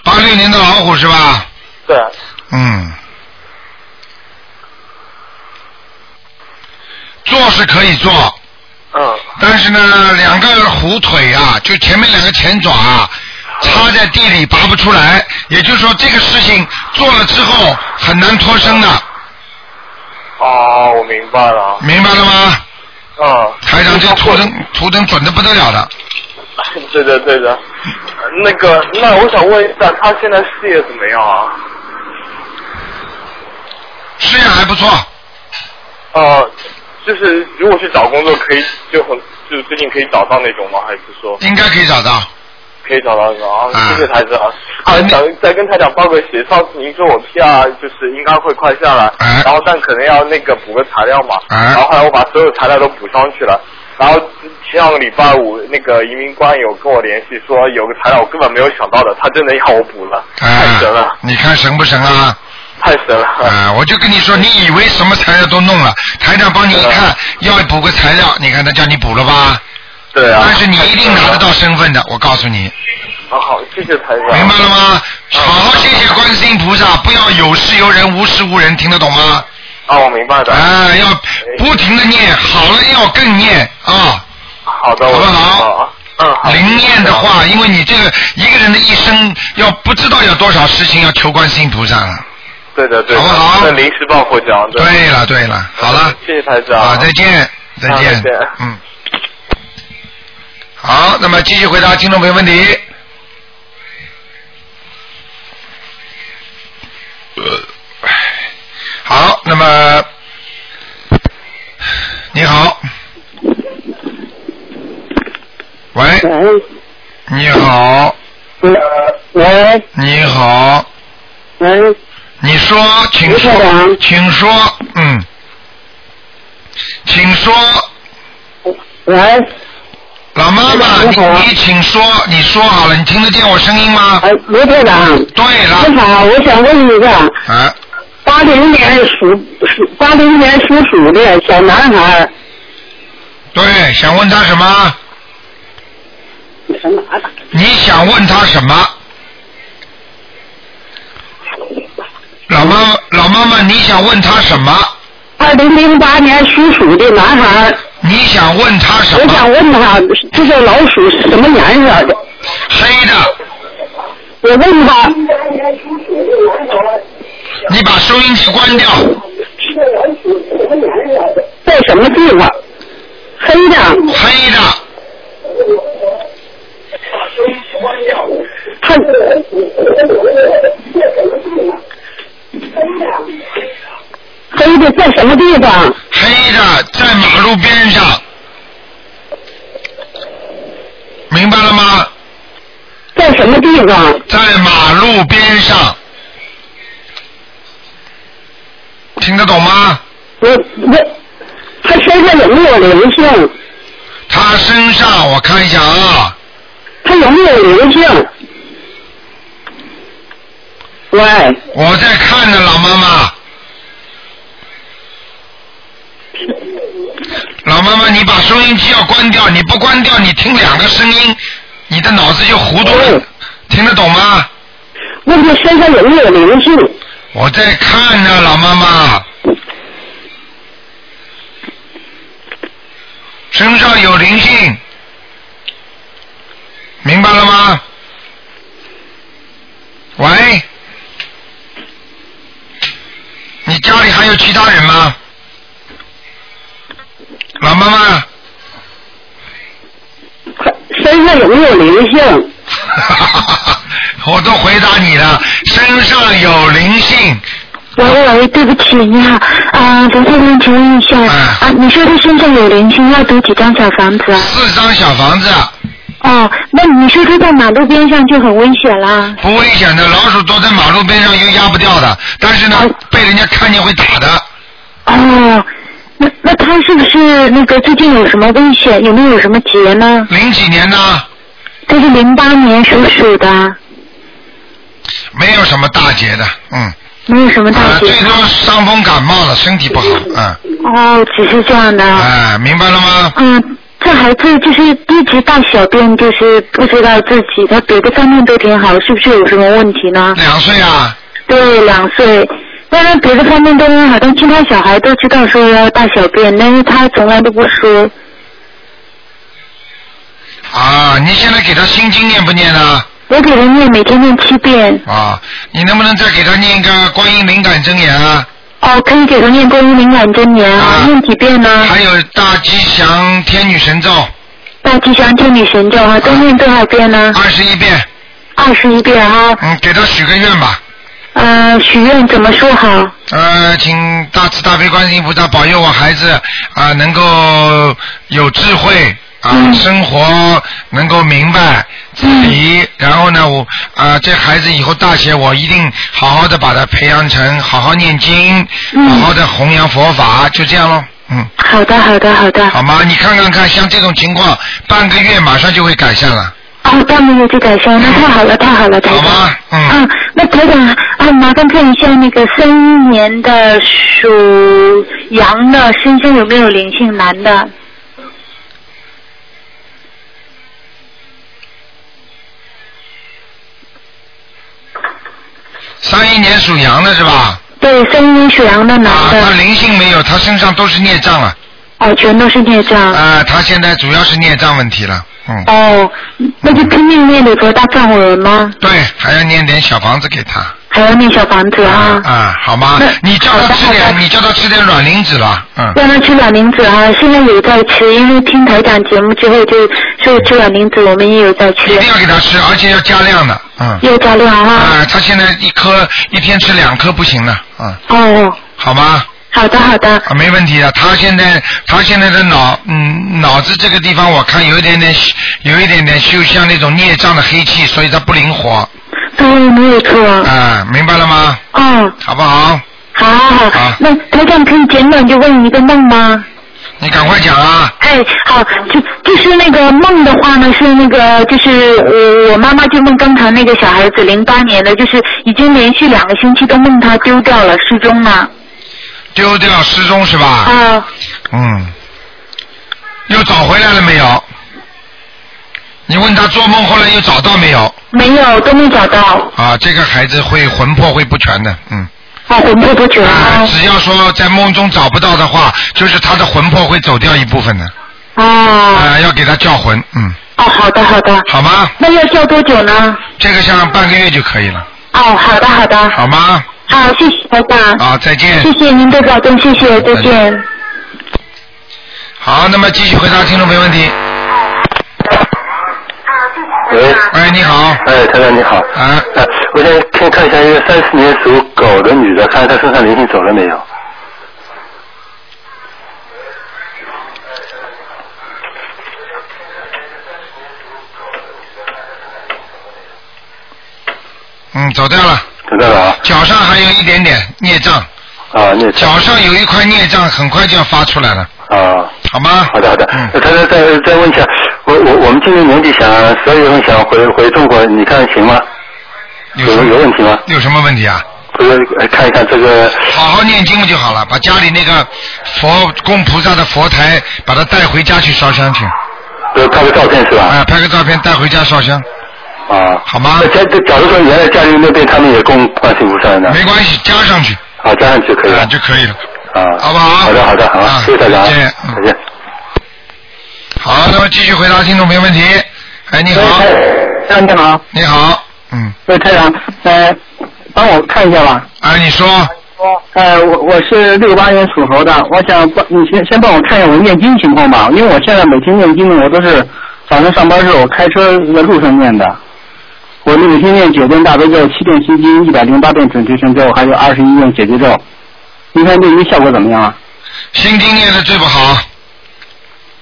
八六年的老虎是吧？对。嗯。做是可以做。嗯。但是呢，两个虎腿啊，就前面两个前爪啊，插在地里拔不出来。也就是说，这个事情做了之后很难脱身的，哦，我明白了。明白了吗？嗯。台长这图腾图腾准的不得了的。对 的对的，那个，那我想问一下，他现在事业怎么样啊？事业还不错。呃，就是如果去找工作，可以就很就是最近可以找到那种吗？还是说应该可以找到。可以找到那种啊？啊谢谢台长。啊，想再跟台长报个喜，上次您说我 PR 就是应该会快下来，然后但可能要那个补个材料嘛，啊然后后来我把所有材料都补上去了。然后前两个礼拜五，那个移民官有跟我联系说有个材料我根本没有想到的，他真的要我补了，太神了，你看神不神啊？太神了。啊，我就跟你说，你以为什么材料都弄了，台长帮你一看，要补个材料，你看他叫你补了吧？对啊。但是你一定拿得到身份的，我告诉你，啊好，谢谢台长。明白了吗？好好谢谢观世音菩萨，不要有事有人，无事无人，听得懂吗？啊，我明白的。啊，要不停的念，好了要更念啊。好的，好不好？嗯，好。灵念的话，因为你这个一个人的一生要不知道有多少事情要求观世音菩萨了。对的对的。好不好那临时抱佛脚。对对了对了，好了，谢谢台长。好，再见，再见啊再见，嗯。好，那么继续回答听众朋友问题。呃，好，那么你好，喂，你好，喂，你好，喂，你说，请说请说，嗯，请说，喂，老妈妈，你你你请说，你说好了，你听得见我声音吗？哎，卢台长，对了，你好，我想问一个，啊，八零年属属八零年属鼠的小男孩，对，想问他什么？你想问他什么？老妈妈，老妈妈，你想问他什么？二零零八年属鼠的男孩，你想问他什么我想？问他，这个老鼠是什么颜色的？黑的，我问他，你把收音机关掉。在什么地方？黑的。黑的，把收音机关掉他黑的在什么地方？黑的在马路边上，明白了吗？在什么地方？在马路边上，听得懂吗？我我，他身上有没有灵性？他身上我看一下啊，他有没有灵性？喂，我在看呢，老妈妈。老妈妈，你把收音机要关掉，你不关掉，你听两个声音，你的脑子就糊涂了，听得懂吗？问他身上有没有灵性？我在看呢，老妈妈。身上有灵性，明白了吗？喂，你家里还有其他人吗？老妈妈，身上有没有灵性？我都回答你了，身上有灵性，喂喂，对不起，你好，啊，刘先生，请问一下，啊，你说他身上有灵性，要读几张小房子啊？四张小房子，哦，那你说他在马路边上就很危险啦？不危险的，老鼠躲在马路边上又压不掉的，但是呢，被人家看见会打的。哦，那那他是不是那个最近有什么危险？有没有什么劫呢？零几年呢？他是零八年属鼠的，没有什么大劫的，嗯。没有什么大啊，劫。最多伤风感冒了，身体不好，嗯。哦，只是这样的。哎，明白了吗？嗯，这孩子就是一直大小便，就是不知道自己，他别的方面都挺好，是不是有什么问题呢？两岁啊？对，两岁。当然别的方面都很好，但其他小孩都知道说要大小便，但是他从来都不说。啊，你现在给他心经念不念呢？我给他念，每天念七遍。啊，你能不能再给他念一个观音灵感真言啊？哦，可以给他念观音灵感真言啊，念几遍呢？还有大吉祥天女神咒。大吉祥天女神咒啊，都念多少遍呢？二十一遍。二十一遍啊。嗯，给他许个愿吧。呃，许愿怎么说好？呃，请大慈大悲观世音菩萨保佑我孩子啊、能够有智慧啊、生活能够明白自理，然后呢，我啊、这孩子以后大学我一定好好的把他培养成好好念经，好好的弘扬佛法，就这样喽。嗯，好的，好的，好的。好吗？你看看看，像这种情况，半个月马上就会改善了。哦，半个月就改善，那太好了，太好了，台长。好吗？嗯。啊，那台长啊，麻烦看一下那个三一年的属羊的身上有没有灵性，男的？三一年属羊的是吧？对，三一年属羊的男啊，他灵性没有，他身上都是孽障了。哦，全都是孽障。啊，他现在主要是孽障问题了，嗯。哦，那就拼命念礼佛大忏悔文吗？对，还要念点小房子给他。还要念小房子啊？啊，好吗？你叫他吃点，你叫他吃点软磷脂了，嗯。让他吃软磷脂啊！现在有在吃，因为听台长节目之后就说吃软磷脂，我们也有在吃。一定要给他吃，而且要加量的，嗯。要加量啊！啊，他现在一颗一天吃两颗不行了，嗯。哦，好吗？好的好的。啊，没问题的。他现在他现在的脑嗯脑子这个地方我看有一点点有一点点就像那种孽障的黑气，所以他不灵活。对，没有错。啊，明白了吗？嗯。好不好？好好好。那台长可以简短就问一个梦吗？你赶快讲啊！哎，好，就就是那个梦的话呢，是那个就是我我妈妈就梦刚才那个小孩子零八年的，就是已经连续两个星期都梦他丢掉了，失踪了。丢掉失踪是吧？啊。嗯。又找回来了没有？你问他做梦后来又找到没有？没有，都没找到。啊，这个孩子会魂魄会不全的，嗯。啊，魂魄不全。啊，只要说在梦中找不到的话，就是他的魂魄会走掉一部分的。哦。啊，要给他叫魂，嗯。哦，好的好的。好吗？那要叫多久呢？这个像半个月就可以了。哦，好的好的。好吗？好，谢谢台长。好，再见。谢谢您的保重，谢谢，再见。好，那么继续回答听众没问题。喂，喂，你好。哎，太太你好。啊。呃，我想先看一下一个三四年属狗的女的，看看她身上灵性走了没有。嗯，走掉了。脚上还有一点点孽障。啊，孽障。脚上有一块孽障，很快就要发出来了。啊。好吗？好的好的。嗯。台长再再问一下，我我我们今年年底想十二月份想回回中国，你看行吗？有有问题吗？有什么问题啊？不是，看一看这个。好好念经不就好了？把家里那个佛供菩萨的佛台，把它带回家去烧香去。呃，拍个照片是吧？啊，拍个照片带回家烧香。啊。好吗？假假如说原来家里那边他们也供观世音菩萨呢？没关系，加上去。啊，加上去可以了。就可以了。啊。好不好？好的好的好，谢谢大家。再见。再见。好，那么继续回答听众朋友问题。哎，你好。哎，你好。你好。嗯。喂，太阳，呃，帮我看一下吧。啊，你说。呃，我我是六八年属猴的，我想帮你先先帮我看一下我念经情况吧，因为我现在每天念经呢，我都是早上上班时候我开车在路上念的。我每天念九遍大悲咒，七遍心经，一百零八遍准提神咒，还有二十一遍解结咒。您看念经效果怎么样啊？心经念的最不好。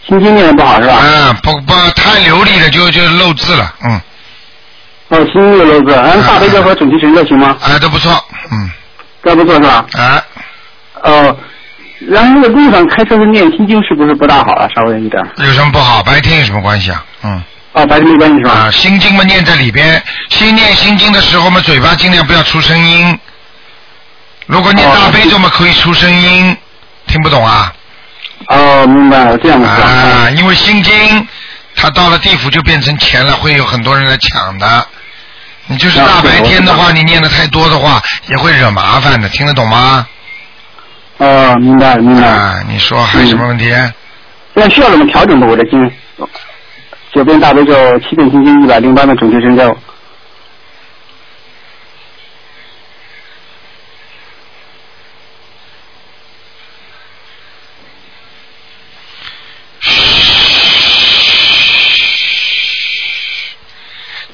心经念的不好是吧？嗯，不不太流利了就就漏字了，嗯。哦，心经有漏字，嗯，大悲咒和准提神咒行吗？哎，都不错，嗯。都不错是吧？啊。哦，然后那个路上开车是念心经是不是不大好啊？稍微一点。有什么不好？白天有什么关系啊？嗯。哦，白天没关系是吧？啊，心经嘛念在里边，心念心经的时候嘛，嘴巴尽量不要出声音。如果念大悲咒嘛，可以出声音，听不懂啊？哦，明白了，这样的。啊，因为心经，它到了地府就变成钱了，会有很多人来抢的。你就是大白天的话，你念的太多的话，也会惹麻烦的，听得懂吗？哦，明白了，明白了。啊，你说还有什么问题？那需要怎么调整的？我的经，九遍大悲咒，七遍心经，一百零八遍准提神咒。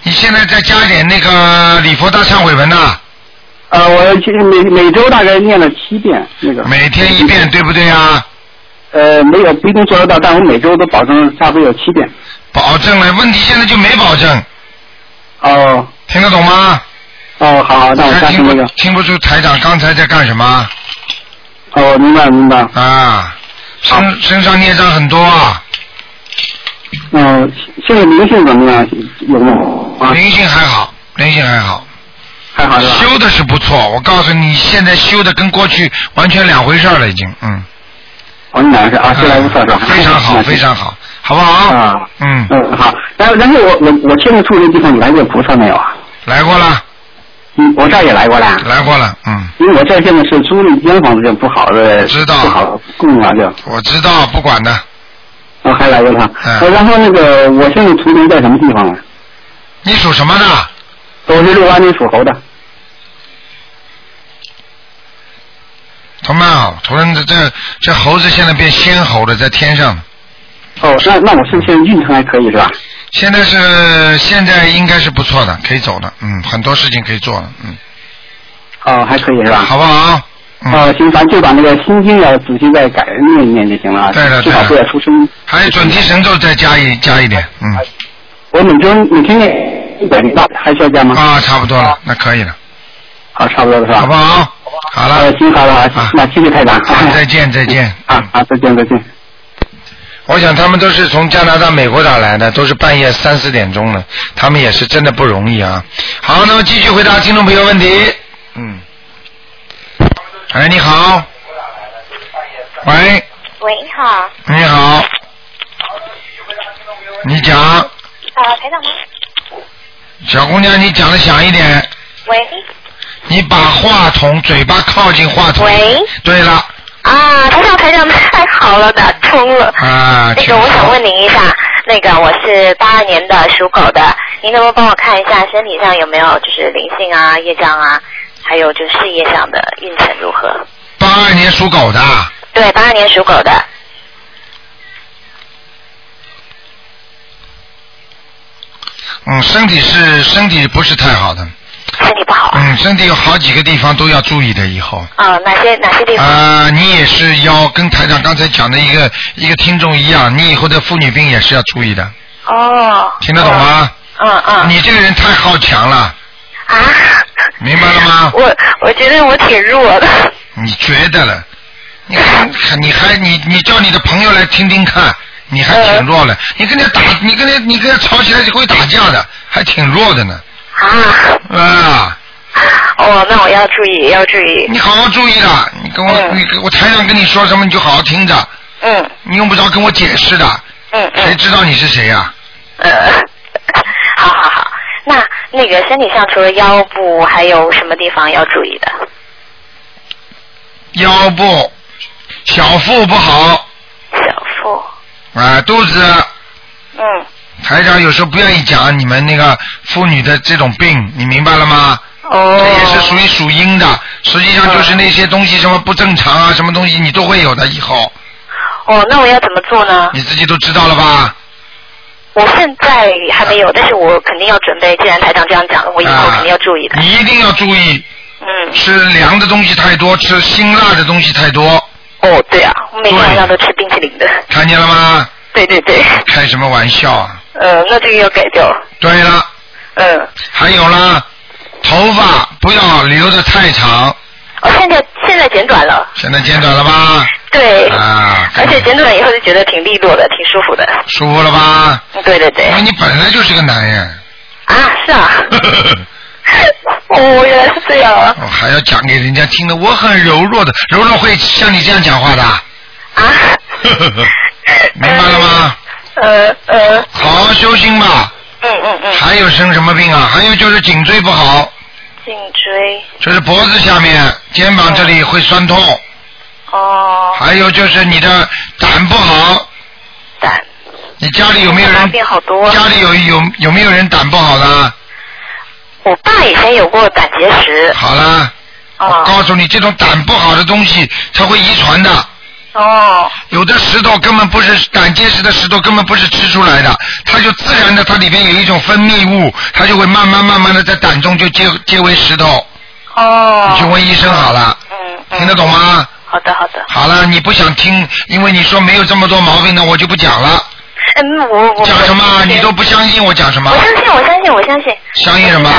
你现在再加一点那个礼佛大忏悔文呐。呃，我其实每每周大概念了七遍那个。每天一遍，对不对啊？呃，没有不一定做得到，但我每周都保证差不多有七遍。保证了，问题现在就没保证。哦。听得懂吗？哦，好，那我加听不那个。听不出台长刚才在干什么？哦，明白明白。啊，身身上孽障很多啊。嗯，现在灵性怎么样？有没有？啊，灵性还好，灵性还好。还好是吧？修的是不错，我告诉你，现在修的跟过去完全两回事了，已经，嗯。非常好，非常好，好不好？啊，嗯。嗯，好。然后，然后我我我现在住的地方，你来过菩萨没有啊？来过了。嗯，我这儿也来过了。来过了，嗯。因为我这儿现在是租了一间房子，就不好的，知道不好供啊，就。我知道，不管的。我还来过他。嗯呃然后那个，我现在图腾在什么地方啊？你属什么的？我是六八年属猴的。同蛮好，图人这这这猴子现在变仙猴了，在天上。哦，那那我现在运程还可以是吧？现在是现在应该是不错的，可以走的，嗯，很多事情可以做了，嗯。哦，还可以是吧？好不好？嗯呃，行，咱就把那个心经要仔细再改念一念就行了，对了最好不要出声。还有准提神咒再加一加一点，嗯。我每周每天念一百零八，还需要加吗？啊，差不多了，那可以了。好，差不多了是吧？好不好？好了。呃，行，好了，好那谢谢台长。好，再见再见。啊啊，再见再见。我想他们都是从加拿大、美国打来的，都是半夜三四点钟了，他们也是真的不容易啊。好，那么继续回答听众朋友问题。嗯。哎，你好。喂，喂，你好，你好。你讲，啊，台长吗？小姑娘，你讲的响一点，喂，你把话筒嘴巴靠近话筒。喂。对了，啊，台长，台长，太好了，打通了。啊，那个，我想问您一下，那个我是八二年的属狗的，您能不能帮我看一下身体上有没有就是灵性啊、业障啊，还有就是事业上的运程如何？八二年属狗的，对，八二年属狗的，嗯，身体是身体不是太好的。身体不好。嗯，身体有好几个地方都要注意的，以后。啊，哪些哪些地方？啊、你也是要跟台长刚才讲的一个一个听众一样，你以后的妇女病也是要注意的，哦。听得懂吗？嗯嗯。你这个人太好强了。啊。明白了吗？我我觉得我挺弱的。你觉得了？你还你还你你叫你的朋友来听听看，你还挺弱了。你跟他打，你跟他你跟他吵起来就会打架的，还挺弱的呢。啊。啊。哦，那我要注意，要注意。你好好注意的，你跟我、你我台上跟你说什么你就好好听着。嗯。你用不着跟我解释的。嗯嗯。谁知道你是谁呀、呃，好好好，那那个身体上除了腰部，还有什么地方要注意的？腰部、小腹不好。小腹。啊，肚子。嗯。台长有时候不愿意讲你们那个妇女的这种病，你明白了吗？哦。这也是属于属阴的，实际上就是那些东西什么不正常啊，什么东西你都会有的以后，哦，那我要怎么做呢？你自己都知道了吧？我现在还没有，但是我肯定要准备。既然台长这样讲了，我以后肯定要注意的。你一定要注意。嗯。吃凉的东西太多，吃辛辣的东西太多。哦，对啊，我每天晚上都吃冰淇淋的。看见了吗？对对对。开什么玩笑啊！呃，那这个要改掉。对了。嗯。还有啦，头发不要留的太长，哦，现在现在剪短了。现在剪短了吧？对。啊，而且剪短以后就觉得挺利落的，挺舒服的。舒服了吧？嗯对对对。因为你本来就是个男人。啊，是啊。哦，原来是这样啊。我还要讲给人家听的，我很柔弱的，柔弱会像你这样讲话的。啊。明白了吗？呃呃。好好修心吧。嗯嗯嗯。还有生什么病啊？还有就是颈椎不好，颈椎。就是脖子下面、肩膀这里会酸痛。哦。还有就是你的胆不好。胆。你家里有没有人？病好多。家里有有有没有人胆不好的？我爸以前有过胆结石。好了。哦我告诉你，这种胆不好的东西，它会遗传的。哦。有的石头根本不是胆结石的石头，根本不是吃出来的，它就自然的，它里边有一种分泌物，它就会慢慢慢慢的在胆中就结结为石头。哦。你去问医生好了。嗯。听得懂吗？好的好的。好了，你不想听，因为你说没有这么多毛病，那我就不讲了。嗯，我我。讲什么？你都不相信我讲什么我？相信，我相信，我相信。相信什么？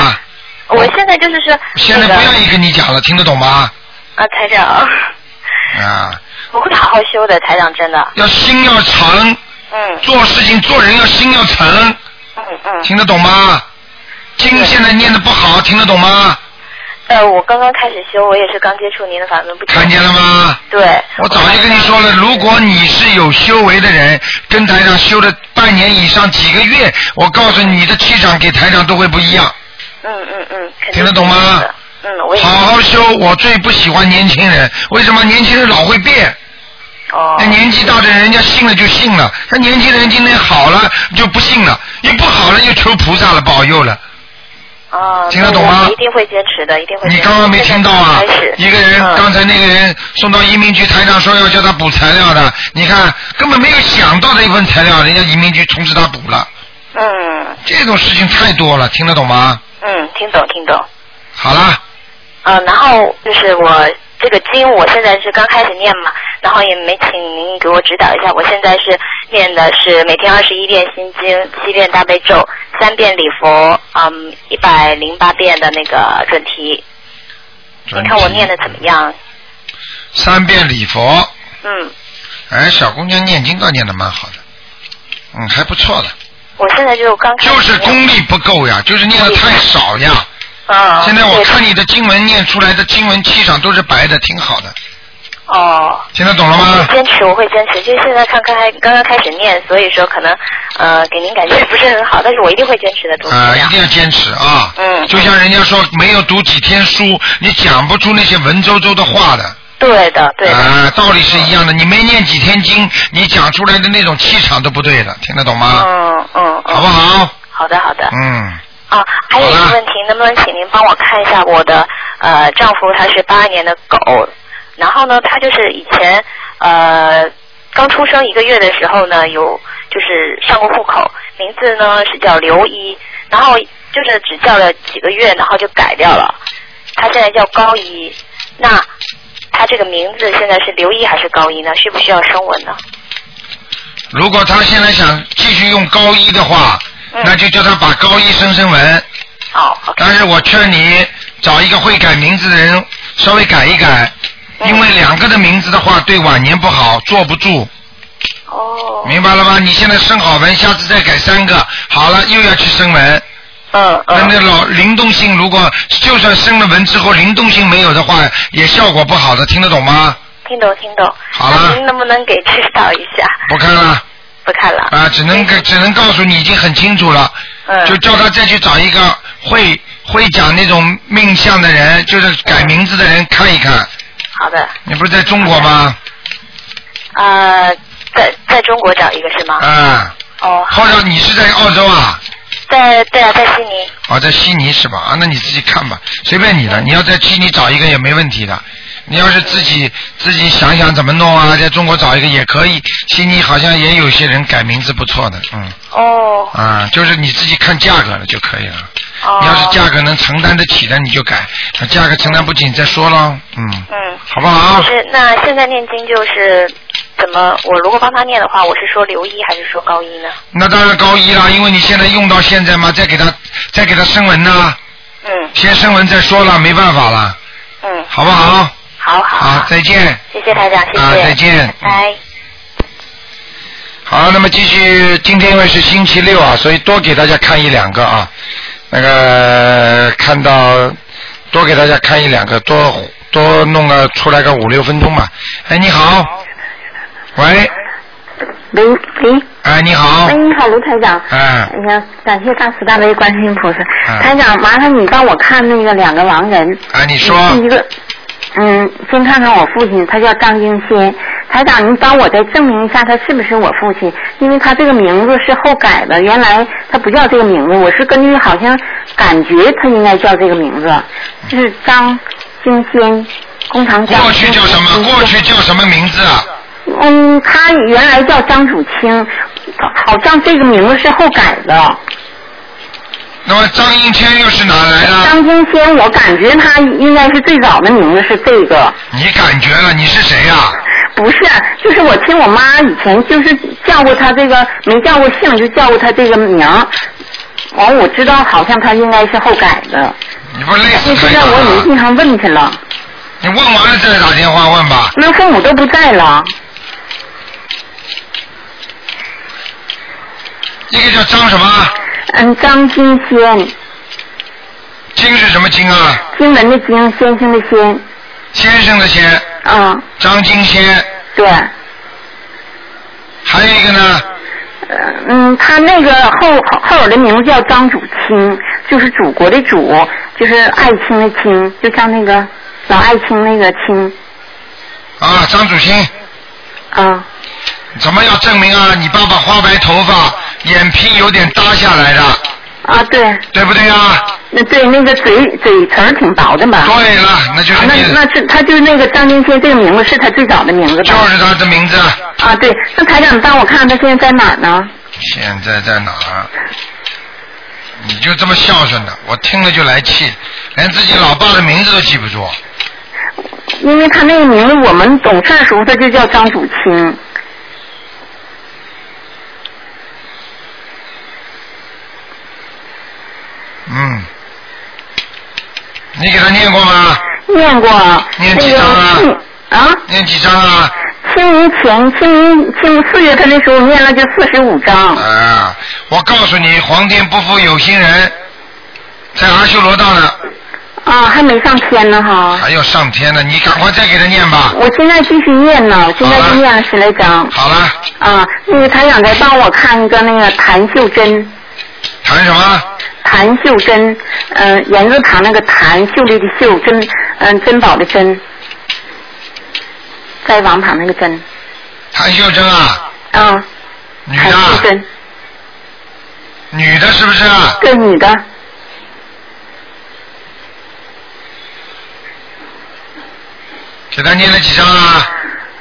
我现在就是说。现在不愿意跟你讲了，听得懂吗？啊，台长，啊，我会好好修的，台长真的。要心要诚，嗯。做事情做人要心要诚，嗯嗯。听得懂吗？经现在念的不好，听得懂吗？呃，我刚刚开始修，我也是刚接触您的法门不。看见了吗？对。我早就跟你说了，如果你是有修为的人，跟台长修了半年以上、几个月，我告诉你，你的气场给台长都会不一样。嗯嗯嗯。听得懂吗？嗯，我也。好好修，我最不喜欢年轻人，为什么？年轻人老会变。哦。那年纪大的人，人家信了就信了，那年轻人今天好了就不信了，一不好了就求菩萨了保佑了。哦。听得懂吗一定会坚持的，一定会坚持。你刚刚没听到啊？一个人，嗯刚才那个人送到移民局，台长说要叫他补材料的，你看根本没有想到的一份材料，人家移民局通知他补了，嗯这种事情太多了，听得懂吗？嗯，听懂听懂。好了，呃，然后就是我这个经我现在是刚开始念嘛，然后也没请您给我指导一下。我现在是念的是每天二十一遍心经，七遍大悲咒，三遍礼佛，嗯，一百零八遍的那个准提。准你看我念的怎么样？三遍礼佛，嗯，哎，小姑娘念经倒念的蛮好的，嗯，还不错的，我现在就刚开始就是功力不够呀，就是念的太少呀。啊。现在我看你的经文念出来的经文气场都是白的，挺好的，哦。听得懂了吗？坚持，我会坚持。就是现在看刚开刚刚开始念，所以说可能呃给您感觉不是很好，但是我一定会坚持的，读啊、一定要坚持啊！嗯就像人家说，没有读几天书，你讲不出那些文绉绉的话的。对的，对的。啊、道理是一样的。你没念几天经，你讲出来的那种气场都不对的，听得懂吗？嗯嗯嗯。好不好？好的好的。嗯，啊，还有一个问题，能不能请您帮我看一下我的呃丈夫，他是八二年的狗，然后呢，他就是以前呃刚出生一个月的时候呢，有就是上过户口，名字呢是叫刘一，然后就是只叫了几个月，然后就改掉了，他现在叫高一，那他这个名字现在是刘一还是高一呢？需不需要声纹呢？如果他现在想继续用高一的话，那就叫他把高一升升文。但是我劝你找一个会改名字的人稍微改一改，嗯因为两个的名字的话对晚年不好，坐不住。哦。明白了吗？你现在升好文，下次再改三个，好了又要去升文。嗯那那老灵动性，如果就算升了文之后灵动性没有的话，也效果不好的，听得懂吗？听懂听懂。好了您能不能给指导一下？不看了。不看了。啊，只能只能告诉你已经很清楚了，嗯就叫他再去找一个会会讲那种命相的人，就是改名字的人看一看。好的。你不是在中国吗？呃，在在中国找一个是吗？啊。哦。或者你是在澳洲啊？在对啊，在悉尼。哦，在悉尼是吧？啊，那你自己看吧，随便你了。你要在悉尼找一个也没问题的。你要是自己自己想想怎么弄啊，在中国找一个也可以。悉尼好像也有些人改名字不错的，嗯。哦。啊，就是你自己看价格了就可以了。哦。你要是价格能承担得起的，你就改；那价格承担不起，你再说咯。嗯。嗯。好不好？是那现在念经就是怎么？我如果帮他念的话，我是说留一还是说高一呢？那当然高一啦，因为你现在用到现在嘛，再给他再给他升文呢。嗯。先升文再说了，没办法了，嗯。好不好？好好。好，再见。谢谢台长，谢谢。啊再见拜拜。好，那么继续，今天因为是星期六啊，所以多给大家看一两个啊，那个看到多给大家看一两个，多多弄个出来个五六分钟吧。哎，你好，喂，喂喂，哎，你好哎，，你好，卢台长。哎，哎呀，感谢大慈大悲观世音菩萨。哎台长，麻烦你帮我看那个两个狼人。哎，你说，一个，嗯，先看看我父亲，他叫张金仙。台长，您帮我再证明一下他是不是我父亲，因为他这个名字是后改的，原来他不叫这个名字，我是根据好像感觉他应该叫这个名字，就是张金仙，工厂长。过去叫什么？过去叫什么名字啊？嗯，他原来叫张祖清，好像这个名字是后改的。那么张英天又是哪来的？张英天，我感觉他应该是最早的名字是这个。你感觉了？你是谁呀、不是，就是我听我妈以前就是叫过他这个，没叫过姓，就叫过他这个名儿。完，我知道好像他应该是后改的。你不累死那现在？我已经经常问去了，你问完了再打电话问吧。那父母都不在了。一个叫张什么？嗯，张金仙，金是什么金啊？金门的金，先生的先。先生的先。嗯。张金仙。对。还有一个呢？嗯，他那个后后有的名字叫张祖清，就是祖国的祖，就是爱卿的卿，就像那个老爱卿那个卿。啊，张祖清。啊。怎么要证明啊？你爸爸花白头发，眼皮有点耷下来的。啊，对。对不对啊？那对那个嘴嘴唇儿挺薄的嘛？对了，那就是啊那那是他就是那个张金仙这个名字是他最早的名字吧？就是他的名字。啊，对。那台长，你帮我看看他现在在哪儿呢？现在在哪儿？你就这么孝顺的，我听了就来气，连自己老爸的名字都记不住。因为他那个名字我们懂事的时候他就叫张祖清。嗯，你给他念过吗？念过。念几张啊？啊？念几张啊？清明前清明清明四月份的时候念了就四十五章。啊，我告诉你，皇天不负有心人，在阿修罗道呢，啊，还没上天呢哈。还要上天呢，你赶快再给他念吧。我现在继续念呢，现在就念了十来章。好了。啊，那个台长再帮我看一个那个谭秀珍。谭什么？谭秀珍，嗯、言字旁那个谭，秀丽的秀，珍，嗯、珍宝的珍，在王旁那个珍。谭秀珍啊，啊。女的谭秀珍，女的是不是啊？对，女的。给他念了几张啊？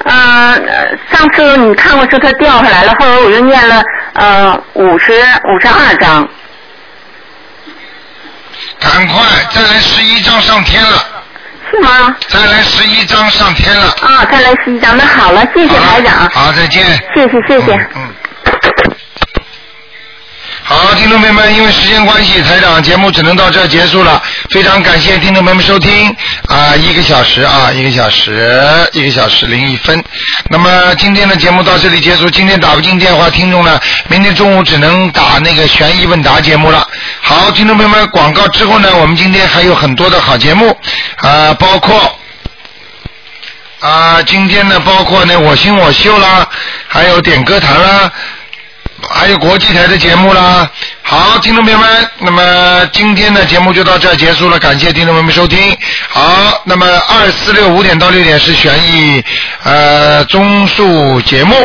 嗯、呃上次你看过说他掉下来了，后来我又念了呃五十五十二章。赶快再来十一张上天了。是吗？再来十一张上天了。啊，再来十一张，那好了，谢谢台长。好，再见。谢谢谢谢。好，听众朋友们，因为时间关系，台长节目只能到这结束了。非常感谢听众朋友们收听啊，一个小时啊，一个小时，一个小时零一分。那么今天的节目到这里结束。今天打不进电话，听众呢，明天中午只能打那个悬疑问答节目了。好，听众朋友们，广告之后呢，我们今天还有很多的好节目啊，包括。啊，今天呢，包括呢，我行我秀啦，还有点歌坛啦，还有国际台的节目啦。好，听众朋友们，那么今天的节目就到这儿结束了，感谢听众朋友们收听。好，那么二四六五点到六点是悬疑呃综述节目。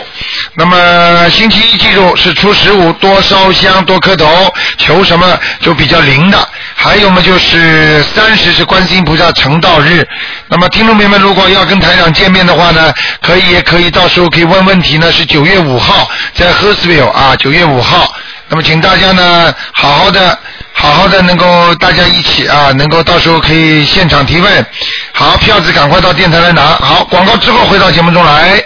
那么星期一记住是初十五，多烧香多磕头，求什么就比较灵的。还有嘛，就是三十是观音菩萨成道日。那么听众朋友们，如果要跟台长见面的话呢，可以也可以，到时候可以问问题呢，是九月五号在 h e r s v i l l e 啊，九月五号。那么请大家呢，好好的。好好的，能够大家一起啊，能够到时候可以现场提问。好，票子赶快到电台来拿。好，广告之后回到节目中来。